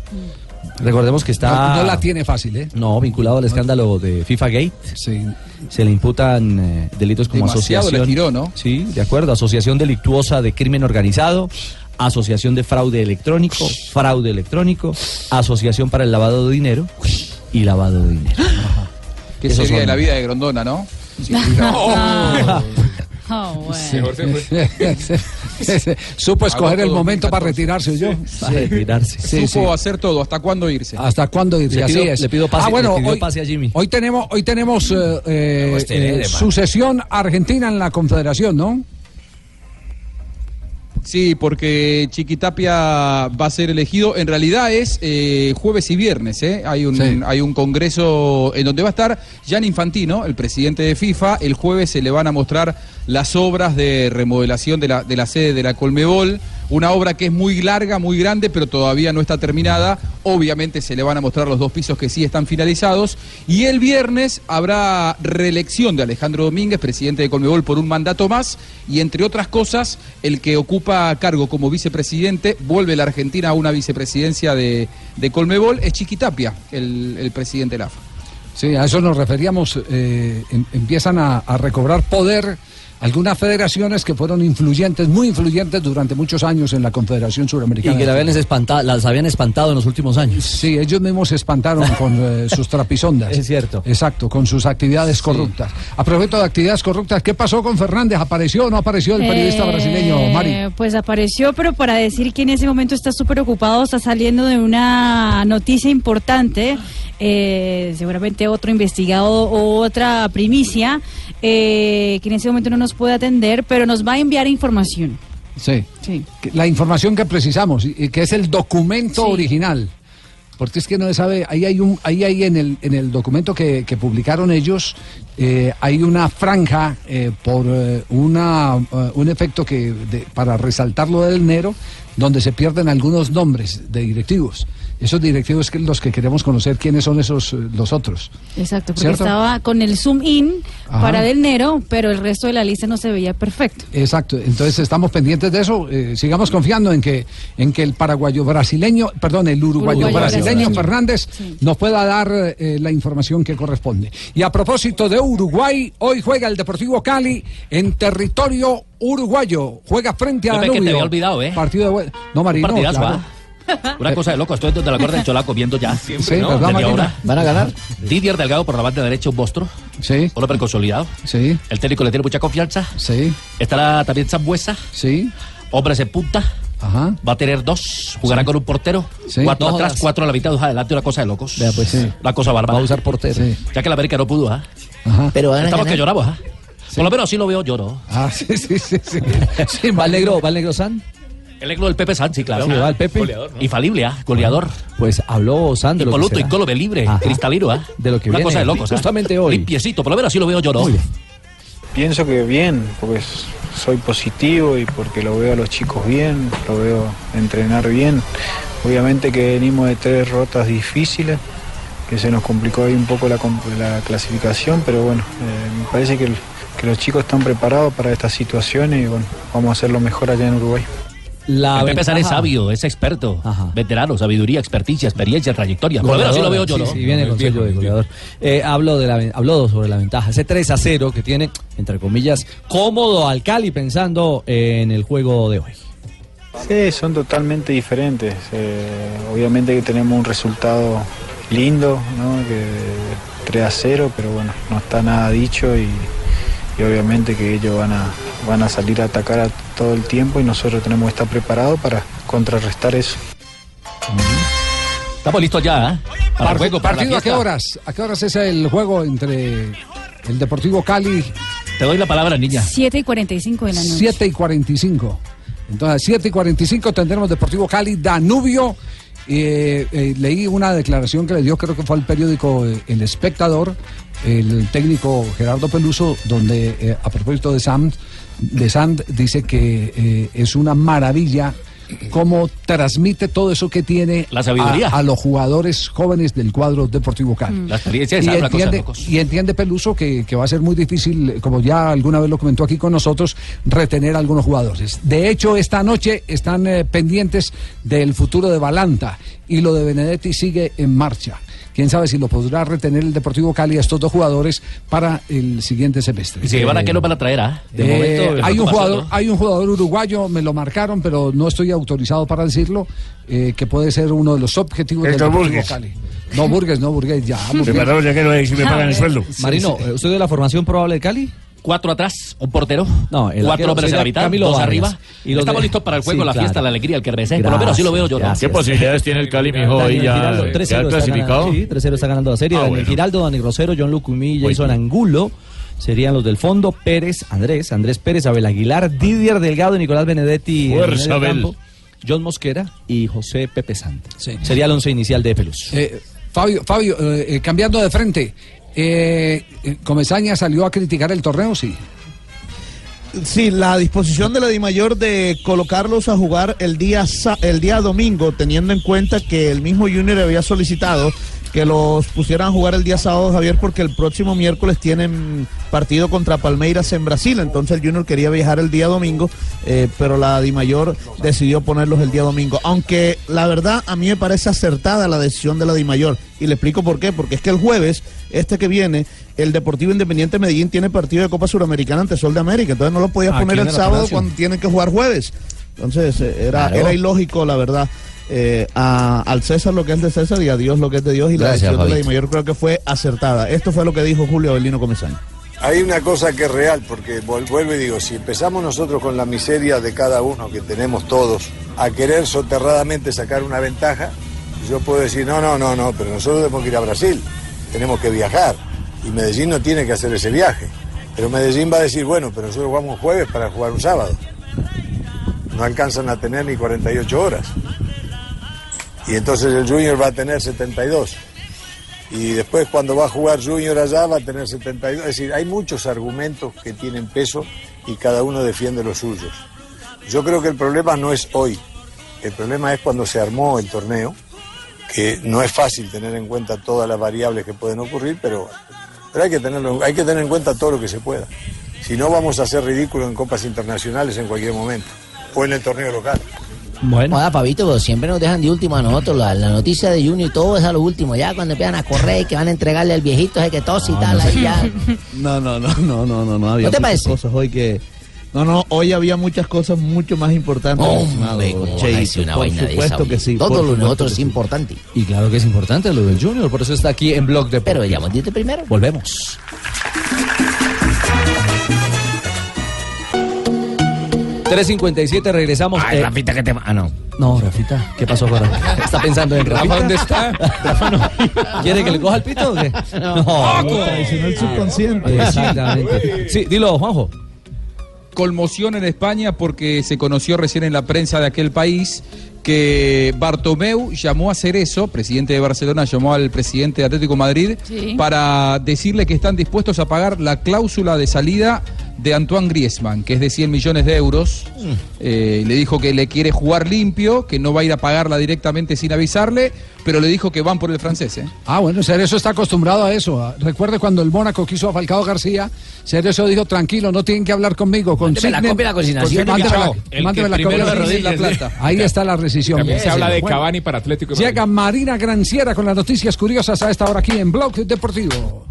Recordemos que está... No, no la tiene fácil, ¿eh? No, vinculado al escándalo de FIFA Gate. Sí. Se le imputan eh, delitos como Demasiado asociación. le tiró, ¿no? Sí, de acuerdo. Asociación delictuosa de crimen organizado, asociación de fraude electrónico, fraude electrónico, asociación para el lavado de dinero y lavado de dinero. Que Esos sería son- de la vida de Grondona, ¿no? Sí, Ah, bueno. Mejor se fue. Supo escoger el momento para 2014. retirarse, yo. Para retirarse. Sí, Supo sí. hacer todo, hasta cuándo irse. ¿Hasta cuándo irse? Le Así pido- es. le pido pase- ah, bueno, hoy, pase a Jimmy. hoy tenemos, hoy tenemos eh, eh, este eh, sucesión argentina en la Confederación, ¿no? Sí, porque Chiquitapia va a ser elegido. En realidad es eh, jueves y viernes. ¿eh? Hay, un, Sí. hay un congreso en donde va a estar Jan Infantino, el presidente de FIFA. El jueves se le van a mostrar las obras de remodelación de la, de la sede de la Colmebol. Una obra que es muy larga, muy grande, pero todavía no está terminada. Obviamente se le van a mostrar los dos pisos que sí están finalizados. Y el viernes habrá reelección de Alejandro Domínguez, presidente de Colmebol, por un mandato más. Y entre otras cosas, el que ocupa cargo como vicepresidente, vuelve la Argentina a una vicepresidencia de, de Colmebol, es Chiquitapia, el, el presidente de. Sí, a eso nos referíamos. eh, em- empiezan a recobrar poder algunas federaciones que fueron influyentes, muy influyentes durante muchos años en la Confederación Y Suramericana. que de la habían espantado, las habían espantado en los últimos años. Sí, ellos mismos se espantaron con eh, sus trapisondas. Es cierto. Exacto, con sus actividades corruptas. A propósito de actividades corruptas, ¿qué pasó con Fernández? ¿Apareció o no apareció el periodista Eh, brasileño, Mari? Pues apareció, pero para decir que en ese momento está súper ocupado, está saliendo de una noticia importante, eh, seguramente otro investigado o otra primicia, eh, que en ese momento no nos puede atender, pero nos va a enviar información. Sí. Sí. La información que precisamos, que es el documento Sí. original. Porque es que no se sabe, ahí hay un, ahí hay en el, en el documento que, que publicaron ellos, eh, hay una franja eh, por eh, una, eh, un efecto que de- para resaltar lo del Nero, donde se pierden algunos nombres de directivos. Esos directivos que los que queremos conocer quiénes son esos eh, los otros. Exacto, porque ¿Cierto? estaba con el zoom in Ajá. para del Nero, pero el resto de la lista no se veía perfecto. Exacto, entonces estamos pendientes de eso, eh, sigamos confiando en que en que el paraguayo brasileño, perdón, el uruguayo, Uruguayo brasileño brasileño. Fernández nos pueda dar eh, la información que corresponde. Y a propósito de Uruguay, hoy juega el Deportivo Cali en territorio uruguayo, juega frente a pensé que te Danubio. había olvidado, ¿eh? Partido de. No, Marino, Un partidazo, claro. ¿ah? Una cosa de loco, estoy desde la cuerda del Cholaco viendo ya. Siempre, ¿no? ¿verdad, Desde Marina? ahora. ¿Van a ganar? Didier Delgado por la banda derecha, un monstruo. Sí. Un hombre consolidado. Sí. El técnico le tiene mucha confianza. Sí. Estará también Zambuesa. Sí. Hombres en punta. Ajá. Va a tener dos. Jugará Sí. con un portero. Sí. Cuatro No atrás, cuatro a la mitad, dos adelante. Una cosa de locos. Vea, pues, sí. Una cosa bárbara. Va a usar portero. Sí. Ya que la América no pudo, ¿ah? Pero van a Estamos ganar. que lloramos, ¿ah? Por lo menos así lo veo, lloro. Ah, sí, sí, sí. sí. Sí, ¿Va el negro, va el negro San? El negro del Pepe Sánchez, claro. Sí, va el Pepe. Goleador, ¿no? Infalible, ¿ah? Goleador. Pues habló San de lo que Impoluto, será. incólume, libre, Ajá. cristalino, ¿ah? De lo que Una viene cosa de locos, ¿ah? justamente hoy. Limpiecito, por lo menos así lo veo yo, ¿no? Pienso que bien, porque soy positivo y porque lo veo a los chicos bien, lo veo entrenar bien. Obviamente que venimos de tres rotas difíciles, que se nos complicó ahí un poco la, clasificación, pero bueno, eh, me parece que, el- que los chicos están preparados para estas situaciones y bueno, vamos a hacer lo mejor allá en Uruguay. La el Pepe San es ventaja- sabio, es experto, veterano, sabiduría, experticia, experiencia, trayectoria. Por lo menos así lo veo yo, Sí, ¿no? sí, viene El viejo, sello de goleador. Eh, hablo, de la, habló sobre la ventaja. Ese 3 a 0 que tiene, entre comillas, cómodo al Cali pensando en el juego de hoy. Sí, son totalmente diferentes. Eh, obviamente que tenemos un resultado lindo, ¿no? Que 3 a 0, pero bueno, no está nada dicho y, y obviamente que ellos van a, van a salir a atacar a todo el tiempo y nosotros tenemos que estar preparados para contrarrestar eso. Estamos listos ya, ¿eh? Para el juego, para la ¿Partido a qué horas? ¿A qué horas es el juego entre el Deportivo Cali? Te doy la palabra, niña. 7 y 45 de la noche. 7 y 45. Entonces, 7 y 45 tendremos Deportivo Cali, Danubio. Eh, eh, leí una declaración que le dio, creo que fue al periódico eh, El Espectador, el técnico Gerardo Peluso, donde eh, a propósito de Sand, de Sand dice que es una maravilla cómo transmite todo eso que tiene La sabiduría. a, a los jugadores jóvenes del cuadro Deportivo Cali. Mm. La experiencia y es cosa de entiende, locos. y entiende Peluso que, que va a ser muy difícil, como ya alguna vez lo comentó aquí con nosotros, retener a algunos jugadores. De hecho, esta noche están eh, pendientes del futuro de Balanta y lo de Benedetti sigue en marcha. Quién sabe si lo podrá retener el Deportivo Cali a estos dos jugadores para el siguiente semestre. Y si van a Eh, qué lo van a traer, ¿ah? De eh, momento, hay un jugador, hay un jugador uruguayo, me lo marcaron, pero no estoy autorizado para decirlo, eh, que puede ser uno de los objetivos del Deportivo Burgues. Cali. No Burgues, no Burgues, ya. Burgues. Preparado ya que no hay, si me pagan el sueldo. Marino. ¿usted de la formación probable de Cali? Cuatro atrás, un portero. No, el Cuatro hombres de sería la mitad, Camilo dos Vargas. arriba. Y los Estamos de- listos para el juego, Sí, la claro. fiesta, la alegría, el que regrese. Por lo menos así lo veo yo. ¿no? ¿Qué posibilidades tiene el Cali, mijo, hoy ya Giraldo, de 3-0 quedar está clasificado? ganando- Sí, 3-0 está ganando la serie. Ah, Daniel bueno. Giraldo, Dani Rosero, John Lucumí, Jason Angulo. Serían los del fondo, Pérez, Andrés, Andrés Pérez, Abel Aguilar, Didier Delgado, Nicolás Benedetti, en Fuerza, Abel. campo, John Mosquera y José Pepe Santa. Sería el once inicial de Pelus. Eh, Fabio, Fabio eh, eh, cambiando de frente, eh, Comesaña salió a criticar el torneo, sí. Sí, la disposición de la DIMAYOR de colocarlos a jugar el día, el día domingo, teniendo en cuenta que el mismo Junior había solicitado que los pusieran a jugar el día sábado, Javier, porque el próximo miércoles tienen partido contra Palmeiras en Brasil. Entonces el Junior quería viajar el día domingo, eh, pero la DIMAYOR decidió ponerlos el día domingo. Aunque la verdad a mí me parece acertada la decisión de la DIMAYOR. Y le explico por qué. Porque es que el jueves, este que viene, el Deportivo Independiente Medellín tiene partido de Copa Suramericana ante Sol de América. Entonces no lo podía Aquí poner el sábado cuando tienen que jugar jueves. Entonces eh, era, Claro. era ilógico, la verdad. Eh, a- al César lo que es de César y a Dios lo que es de Dios. Y la decisión de la. DIMAYOR creo que fue acertada. Esto fue lo que dijo Julio Avelino Comesaña. Hay una cosa que es real, porque vuelvo y digo, si empezamos nosotros con la miseria de cada uno que tenemos todos, a querer soterradamente sacar una ventaja, yo puedo decir, no, no, no, no, pero nosotros tenemos que ir a Brasil, tenemos que viajar, y Medellín no tiene que hacer ese viaje. Pero Medellín va a decir, bueno, pero nosotros vamos jueves para jugar un sábado. No alcanzan a tener ni 48 horas. Y entonces el Junior va a tener 72 y después cuando va a jugar Junior allá va a tener 72. Es decir, hay muchos argumentos que tienen peso y cada uno defiende los suyos. Yo creo que el problema no es hoy, el problema es cuando se armó el torneo, que no es fácil tener en cuenta todas las variables que pueden ocurrir, pero, pero hay, que tenerlo, hay que tener en cuenta todo lo que se pueda. Si no vamos a hacer ridículo en copas internacionales en cualquier momento, o en el torneo local. Bueno. Fabito, pero siempre nos dejan de último a nosotros. La, la noticia de Junior y todo es a lo último. Ya cuando empiezan a correr y que van a entregarle al viejito ese que tos y tal, ahí ya. No, no, no, no, no, no, no. Había ¿No te muchas parece? cosas hoy que. No, no, hoy había muchas cosas mucho más importantes. Hombre, estimado ¿cómo Cheito, vas a decir una por vaina de supuesto esa, que sí. Todo lo de nosotros es sí. importante. Y claro que es importante lo del Junior, por eso está aquí en Blog de Pero ya dijiste primero. Volvemos. 3.57, regresamos. Ay, Eh, Rafita, que te... Ah, no. No, Rafita, ¿qué pasó Rafa? ¿Está pensando en Rafita? Rafa, ¿dónde está? Rafa no. ¿Quiere que le coja el pito o qué? No, Traicionó el subconsciente. Exactamente. Sí, dilo, Juanjo. conmoción en España porque se conoció recién en la prensa de aquel país que Bartomeu llamó a Cerezo, presidente de Barcelona, llamó al presidente de Atlético de Madrid Sí. para decirle que están dispuestos a pagar la cláusula de salida de Antoine Griezmann, que es de 100 millones de euros. Eh, le dijo que le quiere jugar limpio, que no va a ir a pagarla directamente sin avisarle, pero le dijo que van por el francés. ¿eh? Ah, bueno, Cerezo está acostumbrado a eso. Ah, Recuerde cuando el Mónaco quiso a Falcao García, Cerezo dijo, tranquilo, no tienen que hablar conmigo. Mándeme la copia de la consignación, Con- mándeme la- mándeme la primero copia de arrodilla, la plata. Ahí está la También se habla de. Cavani para Atlético. Llega Marina Granciera con las noticias curiosas a esta hora aquí en Blog Deportivo.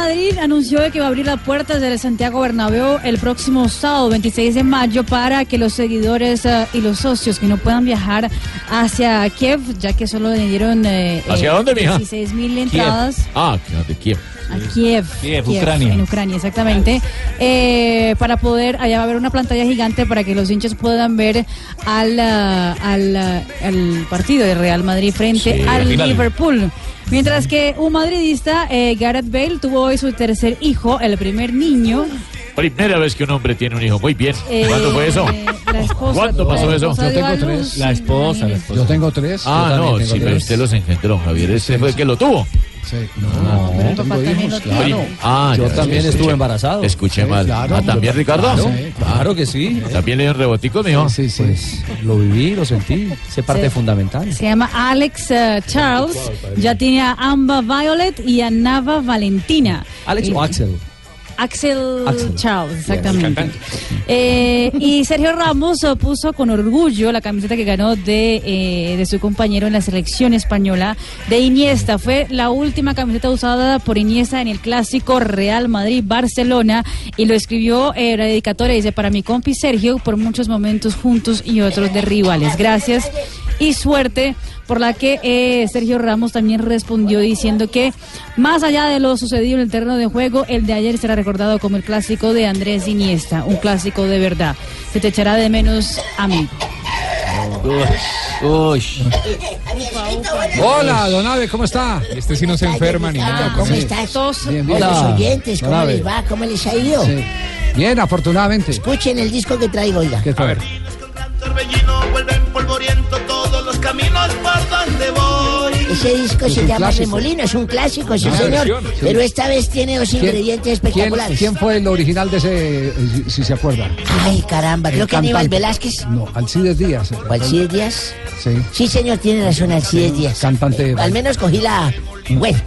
Madrid anunció de que va a abrir las puertas del Santiago Bernabéu el próximo sábado 26 de mayo para que los seguidores eh, y los socios que no puedan viajar hacia Kiev, ya que solo le dieron eh, ¿Hacia eh, dónde, mija? 16 mil entradas. Ah, de Kiev. A Kiev. Kiev, Ucrania. En Ucrania, exactamente. Eh, para poder, allá va a haber una pantalla gigante para que los hinchas puedan ver al, ah, al, al partido de Real Madrid frente Sí, al. Liverpool. Mientras que un madridista, eh, Gareth Bale, tuvo hoy su tercer hijo, el primer niño. Primera vez que un hombre tiene un hijo. Muy bien. eh, ¿Cuándo fue eso? eh, la esposa- ¿Cuándo pasó la eso? Yo tengo a tres. La esposa, la esposa. Yo tengo tres. Ah, no, sí, pero usted los engendró, Javier. Ese fue el que lo tuvo. Sí, no, no, el papá tengo también hijos, lo tiene. claro. Ah, Yo ya, también sí, estuve escuché- embarazado. Escuché Sí, mal. claro. ah, ¿también, Ricardo? Claro, claro que sí. ¿También le dio un rebotico, mijo? Sí, sí. Pues lo viví, lo sentí. Ese parte Sí. fundamental. Se llama Alex eh, Charles. Ya tiene a Amba Violet y a Nava Valentina. ¿Alex Y- o Axel? Axel, Axel. Charles, exactamente. Eh, y Sergio Ramos puso con orgullo la camiseta que ganó de, eh, de su compañero en la selección española de Iniesta. Fue la última camiseta usada por Iniesta en el clásico Real Madrid-Barcelona y lo escribió eh, la dedicatoria. Dice, para mi compi Sergio, por muchos momentos juntos y otros de rivales. Gracias. Y suerte, por la que eh, Sergio Ramos también respondió diciendo que más allá de lo sucedido en el terreno de juego, el de ayer será recordado como el clásico de Andrés Iniesta, un clásico de verdad. Se te echará de menos a mí. Uy. Hola, don Abe, ¿cómo está? Este sí no se enferma ni nada. ¿Cómo estás? Bien, Hola, bien. los oyentes, ¿cómo les va? ¿Cómo les ha ido? Sí. Bien, afortunadamente. Escuchen el disco que traigo, oiga. ¿Qué tal? todos los caminos por donde voy. Ese disco Es se llama clásico. Remolino, es un clásico, sí señor. versión, sí. Pero esta vez tiene dos ¿Quién- ingredientes ¿Quién, espectaculares. quién fue el original de ese, eh, si, si se acuerda? Ay, caramba, creo El que Aníbal. Velázquez. No, Alcides Díaz. ¿O Alcides Díaz? Sí. Sí, señor, tiene razón, Alcides Díaz. Cantante. Al menos cogí la... Bueno,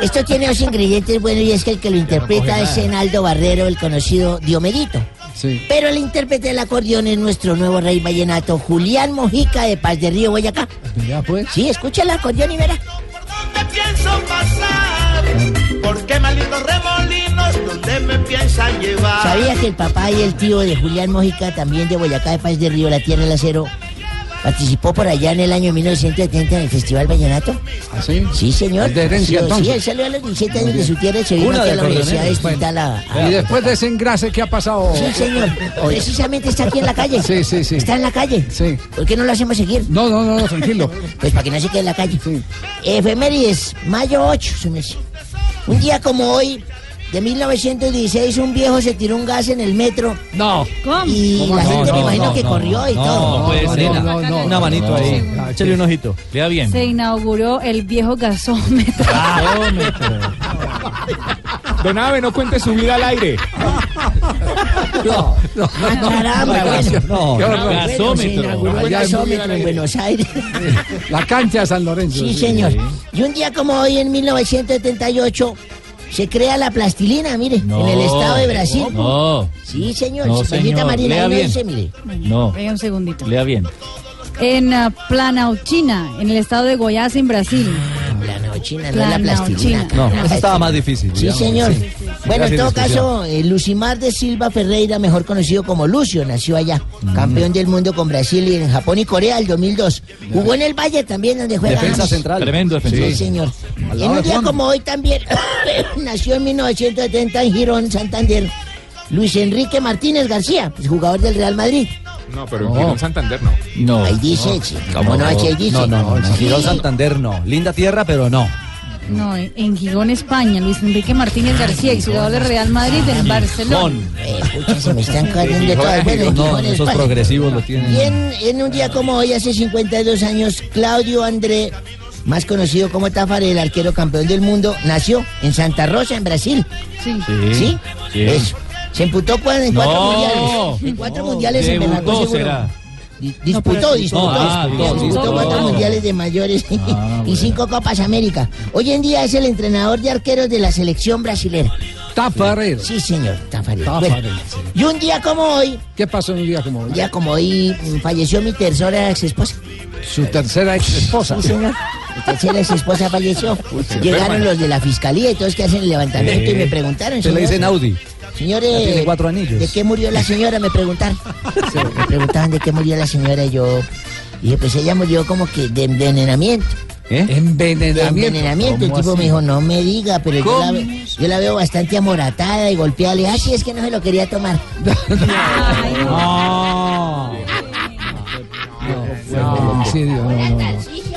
esto tiene dos ingredientes buenos y es que el que lo interpreta es Enaldo Barrero, el conocido Diomedito. Sí. Pero el intérprete del acordeón es nuestro nuevo rey vallenato, Julián Mojica de Paz de Río, Boyacá. Ya pues. Sí, escucha el acordeón y verá. ¿Dónde pienso pasar? ¿Por qué malditos remolinos? ¿Dónde me piensan llevar? ¿Sabía que el papá y el tío de Julián Mojica, también de Boyacá de Paz de Río, la tierra del acero, participó por allá en el año 1970 en el Festival Vallenato? ¿Ah, sí? Sí, señor. De herencia, sí. Sí, él salió a los 17 años de su tierra y se vino aquí a la Universidad de a- a- Y después de ese engrase, ¿qué ha pasado? Sí, señor. Precisamente está aquí en la calle. Sí, sí, sí. Está en la calle. Sí. ¿Por qué no lo hacemos seguir? No, no, no, tranquilo. Pues para que no se quede en la calle. Efemérides, mayo 8, su merced. Un día como hoy, de 1916, un viejo se tiró un gas en el metro. No. Y ¿Cómo la no? gente No, me imagino no, que no, corrió y no, todo. no puede ser. no, no, Una manito no. ahí. Échale un ojito. Lea bien. Se inauguró el viejo gasómetro. Don Ave, no cuente su vida al aire. No, no, Ah, caramba, bueno. No. Bueno, gasómetro. gasómetro en Buenos Aires. La cancha de San Lorenzo. Sí, señor. Y un día como hoy, en 1978, se crea la plastilina, mire, en el estado de Brasil. No, Sí, señor. No, Señorita señor. Marina, Lea bien. dice, mire. no. Venga un segundito. Lea bien. En uh, Planauchina, en el estado de Goiás, en Brasil. La neochina, no es la plastilina. No, esa estaba más difícil. Sí, digamos, señor. sí. Bueno, en todo caso, eh, Lucimar de Silva Ferreira, mejor conocido como Lucio, nació allá. Mm. Campeón del mundo con Brasil y en Japón y Corea el 2002. Jugó en el Valle también, donde juega. Defensa James. central. Tremendo defensor. Sí, señor. En un día como hoy también, nació en 1970 en Girón, Santander, Luis Enrique Martínez García, pues, jugador del Real Madrid. No, pero en Girón Santander no. No. Ahí dice, sí, ¿cómo no? Aquí dice. No, no, no. no. Sí. Girón Santander no. Linda tierra, pero no. No, en en Gijón, España. Luis Enrique Martínez García, exjugador del Real Madrid del Barcelona. Eh, pucha, se me están cayendo todas. Bueno, en No, Gijón, esos España. progresivos lo tienen. Y en, en un día como hoy, hace 52 años, Claudio André, más conocido como Tafare, el arquero campeón del mundo, nació en Santa Rosa, en Brasil. Sí. ¿Sí? Sí. Eso. Se emputó cu- en cuatro No. mundiales. En cuatro mundiales se seguro. Disputó, disputó. ah, disputó, disputó. disputó cuatro mundiales de mayores y cinco Copas América. Hoy en día es el entrenador de arqueros de la selección brasilera. Tafarero. Sí, señor, Tafarero. Tafarero, Bueno, y un día como hoy, ¿Qué pasó en un día como hoy? un día como hoy, mm, falleció mi tercera ex esposa. Su tercera ex esposa. Sí, señor. Mi tercera ex esposa falleció. Llegaron los de la fiscalía y todos que hacen el levantamiento y me preguntaron. Se le dicen Audi. Señores, Ya tiene cuatro anillos. ¿de qué murió la señora? Me preguntaron. Sí, me preguntaban de qué murió la señora y yo dije, pues ella murió como que de envenenamiento. ¿Eh? De Envenenamiento. envenenamiento. El ¿Cómo tipo así? me dijo, no me diga, pero yo la, ve- yo la veo bastante amoratada y golpeada. Le dije, ah, sí, es que no se lo quería tomar. No. Homicidio, no, no, no.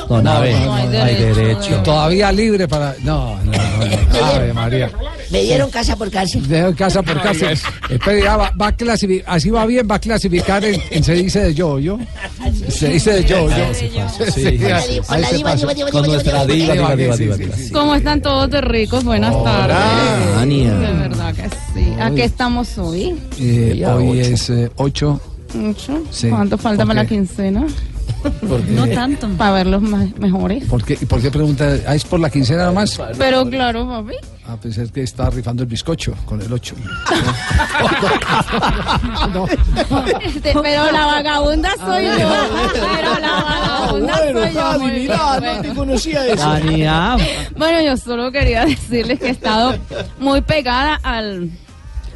Don Abe, no hay hay derecho, derecho. Todavía libre para. No, no, no. no. Ave María. Me dieron casa por cárcel. Dejo casa por casa. Espere, ya va, va a clasificar. Así va bien, va a clasificar en, en se dice de yo, yo. Se dice de yo, yo. Sí. Sí, Con nuestra diva, diva, diva. diva. ¿Cómo están todos de ricos? Buenas tardes. De Ania. verdad que sí. ¿A qué estamos hoy? Eh, hoy ocho. es 8. ¿Mucho? Sí. ¿Cuánto falta ¿Por para la quincena? No tanto. Para verlos me- mejores. ¿Por qué, ¿Por qué pregunta? Ah, ¿Es por la quincena nada más? Pero claro, papi. Ah, pues es que está rifando el bizcocho con el 8. Este, pero la vagabunda soy yo. Pero la vagabunda soy yo. muy bien, bueno. conocía Ania. Bueno, yo solo quería decirles que he estado muy pegada al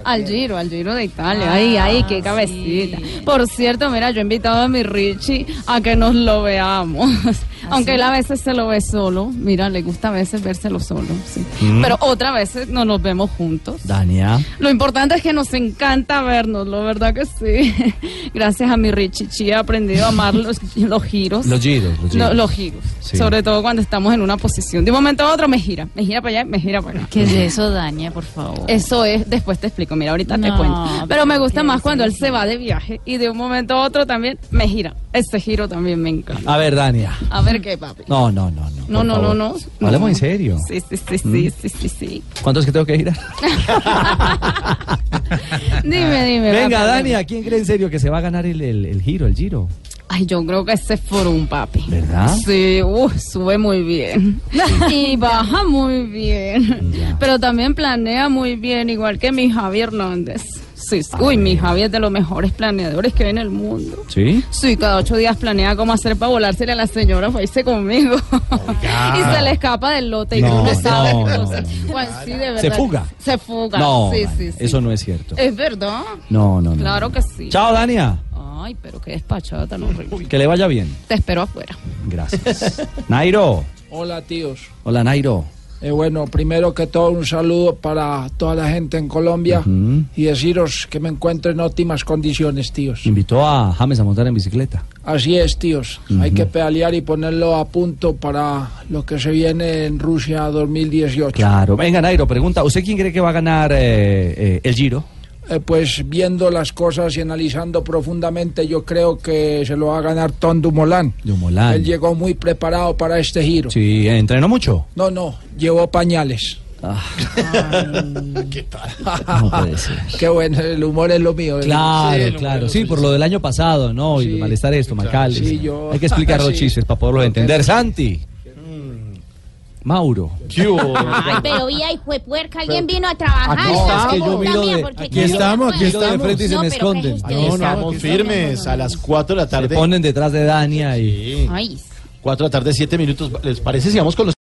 Al Giro, al Giro de Italia. Ay, ay, qué cabecita. Por cierto, mira, yo he invitado a mi Richie a que nos lo veamos. Aunque él a veces se lo ve solo. Mira, le gusta a veces vérselo solo. sí. Mm. Pero otras veces no nos vemos juntos. Dania. Lo importante es que nos encanta vernos, ¿lo verdad que sí? Gracias a mi Richie Chi he aprendido a amar los, los giros. Los giros, los giros. Lo- los giros. Sí. Sobre todo cuando estamos en una posición. De un momento a otro me gira. Me gira para allá, me gira para acá. ¿Qué es eso, Dania, por favor? Eso es, después te explico, mira, ahorita te cuento. Pero pero me gusta más cuando él se va de viaje y de un momento a otro también me gira. Ese giro también me encanta. A ver, Dania. A ver qué, papi. No, no, no, no. No, no, no, no. Hablemos en serio. Sí, sí, sí, sí, ¿Mm? sí, sí, sí. ¿Cuánto es que tengo que girar? Dime, dime. Venga, papi. Dania, ¿quién cree en serio que se va a ganar el, el- el giro, el giro? Ay, yo creo que ese es Forum, papi. ¿Verdad? Sí, uh, sube muy bien. y baja muy bien. Pero también planea muy bien, igual que mi Javi Hernández. Sí, sí. Uy, mi Javi es de los mejores planeadores que hay en el mundo. ¿Sí? Sí, cada ocho días planea cómo hacer para volársele a la señora para irse conmigo. y se le escapa del lote y No, sabe. no, entonces, no, pues, sí, de verdad. ¿Se fuga? Se fuga. No, sí, sí, sí. eso no es cierto. Es verdad. No, no, no. Claro que sí. Chao, Dania. Ay, pero qué despachada tan horrible. Que le vaya bien. Te espero afuera. Gracias. Nairo. Hola tíos. Hola, Nairo. Eh, bueno, primero que todo un saludo para toda la gente en Colombia y deciros que me encuentro en óptimas condiciones, tíos. Invitó a James a montar en bicicleta. Así es, tíos. Hay que pedalear y ponerlo a punto para lo que se viene en Rusia 2018. Claro. Venga, Nairo, pregunta. ¿Usted quién cree que va a ganar eh, eh, el giro? Eh, pues viendo las cosas y analizando profundamente, yo creo que se lo va a ganar Tom Dumoulin. Dumoulin. Él llegó muy preparado para este giro. Sí, entrenó mucho. No, no, llevó pañales. ¿Qué tal? No puede ser. Qué bueno, el humor es lo mío. Claro, Sí, claro. Sí, por lo del año pasado, ¿no? Y el malestar estomacal. Sí, yo- Hay que explicar los Sí. chistes para poderlos entender. Santi. Mauro. Ay, pero vi ahí, fue puerca, alguien vino a trabajar. Aquí tampoco que yo miro de- aquí estamos, aquí estamos. De frente y se no, me pero ¿qué es esconden. usted? No, no, Estamos firmes a las 4 de la Se tarde. ponen detrás de Dania y... Ay. 4 de la tarde, 7 minutos. ¿Les parece si vamos con los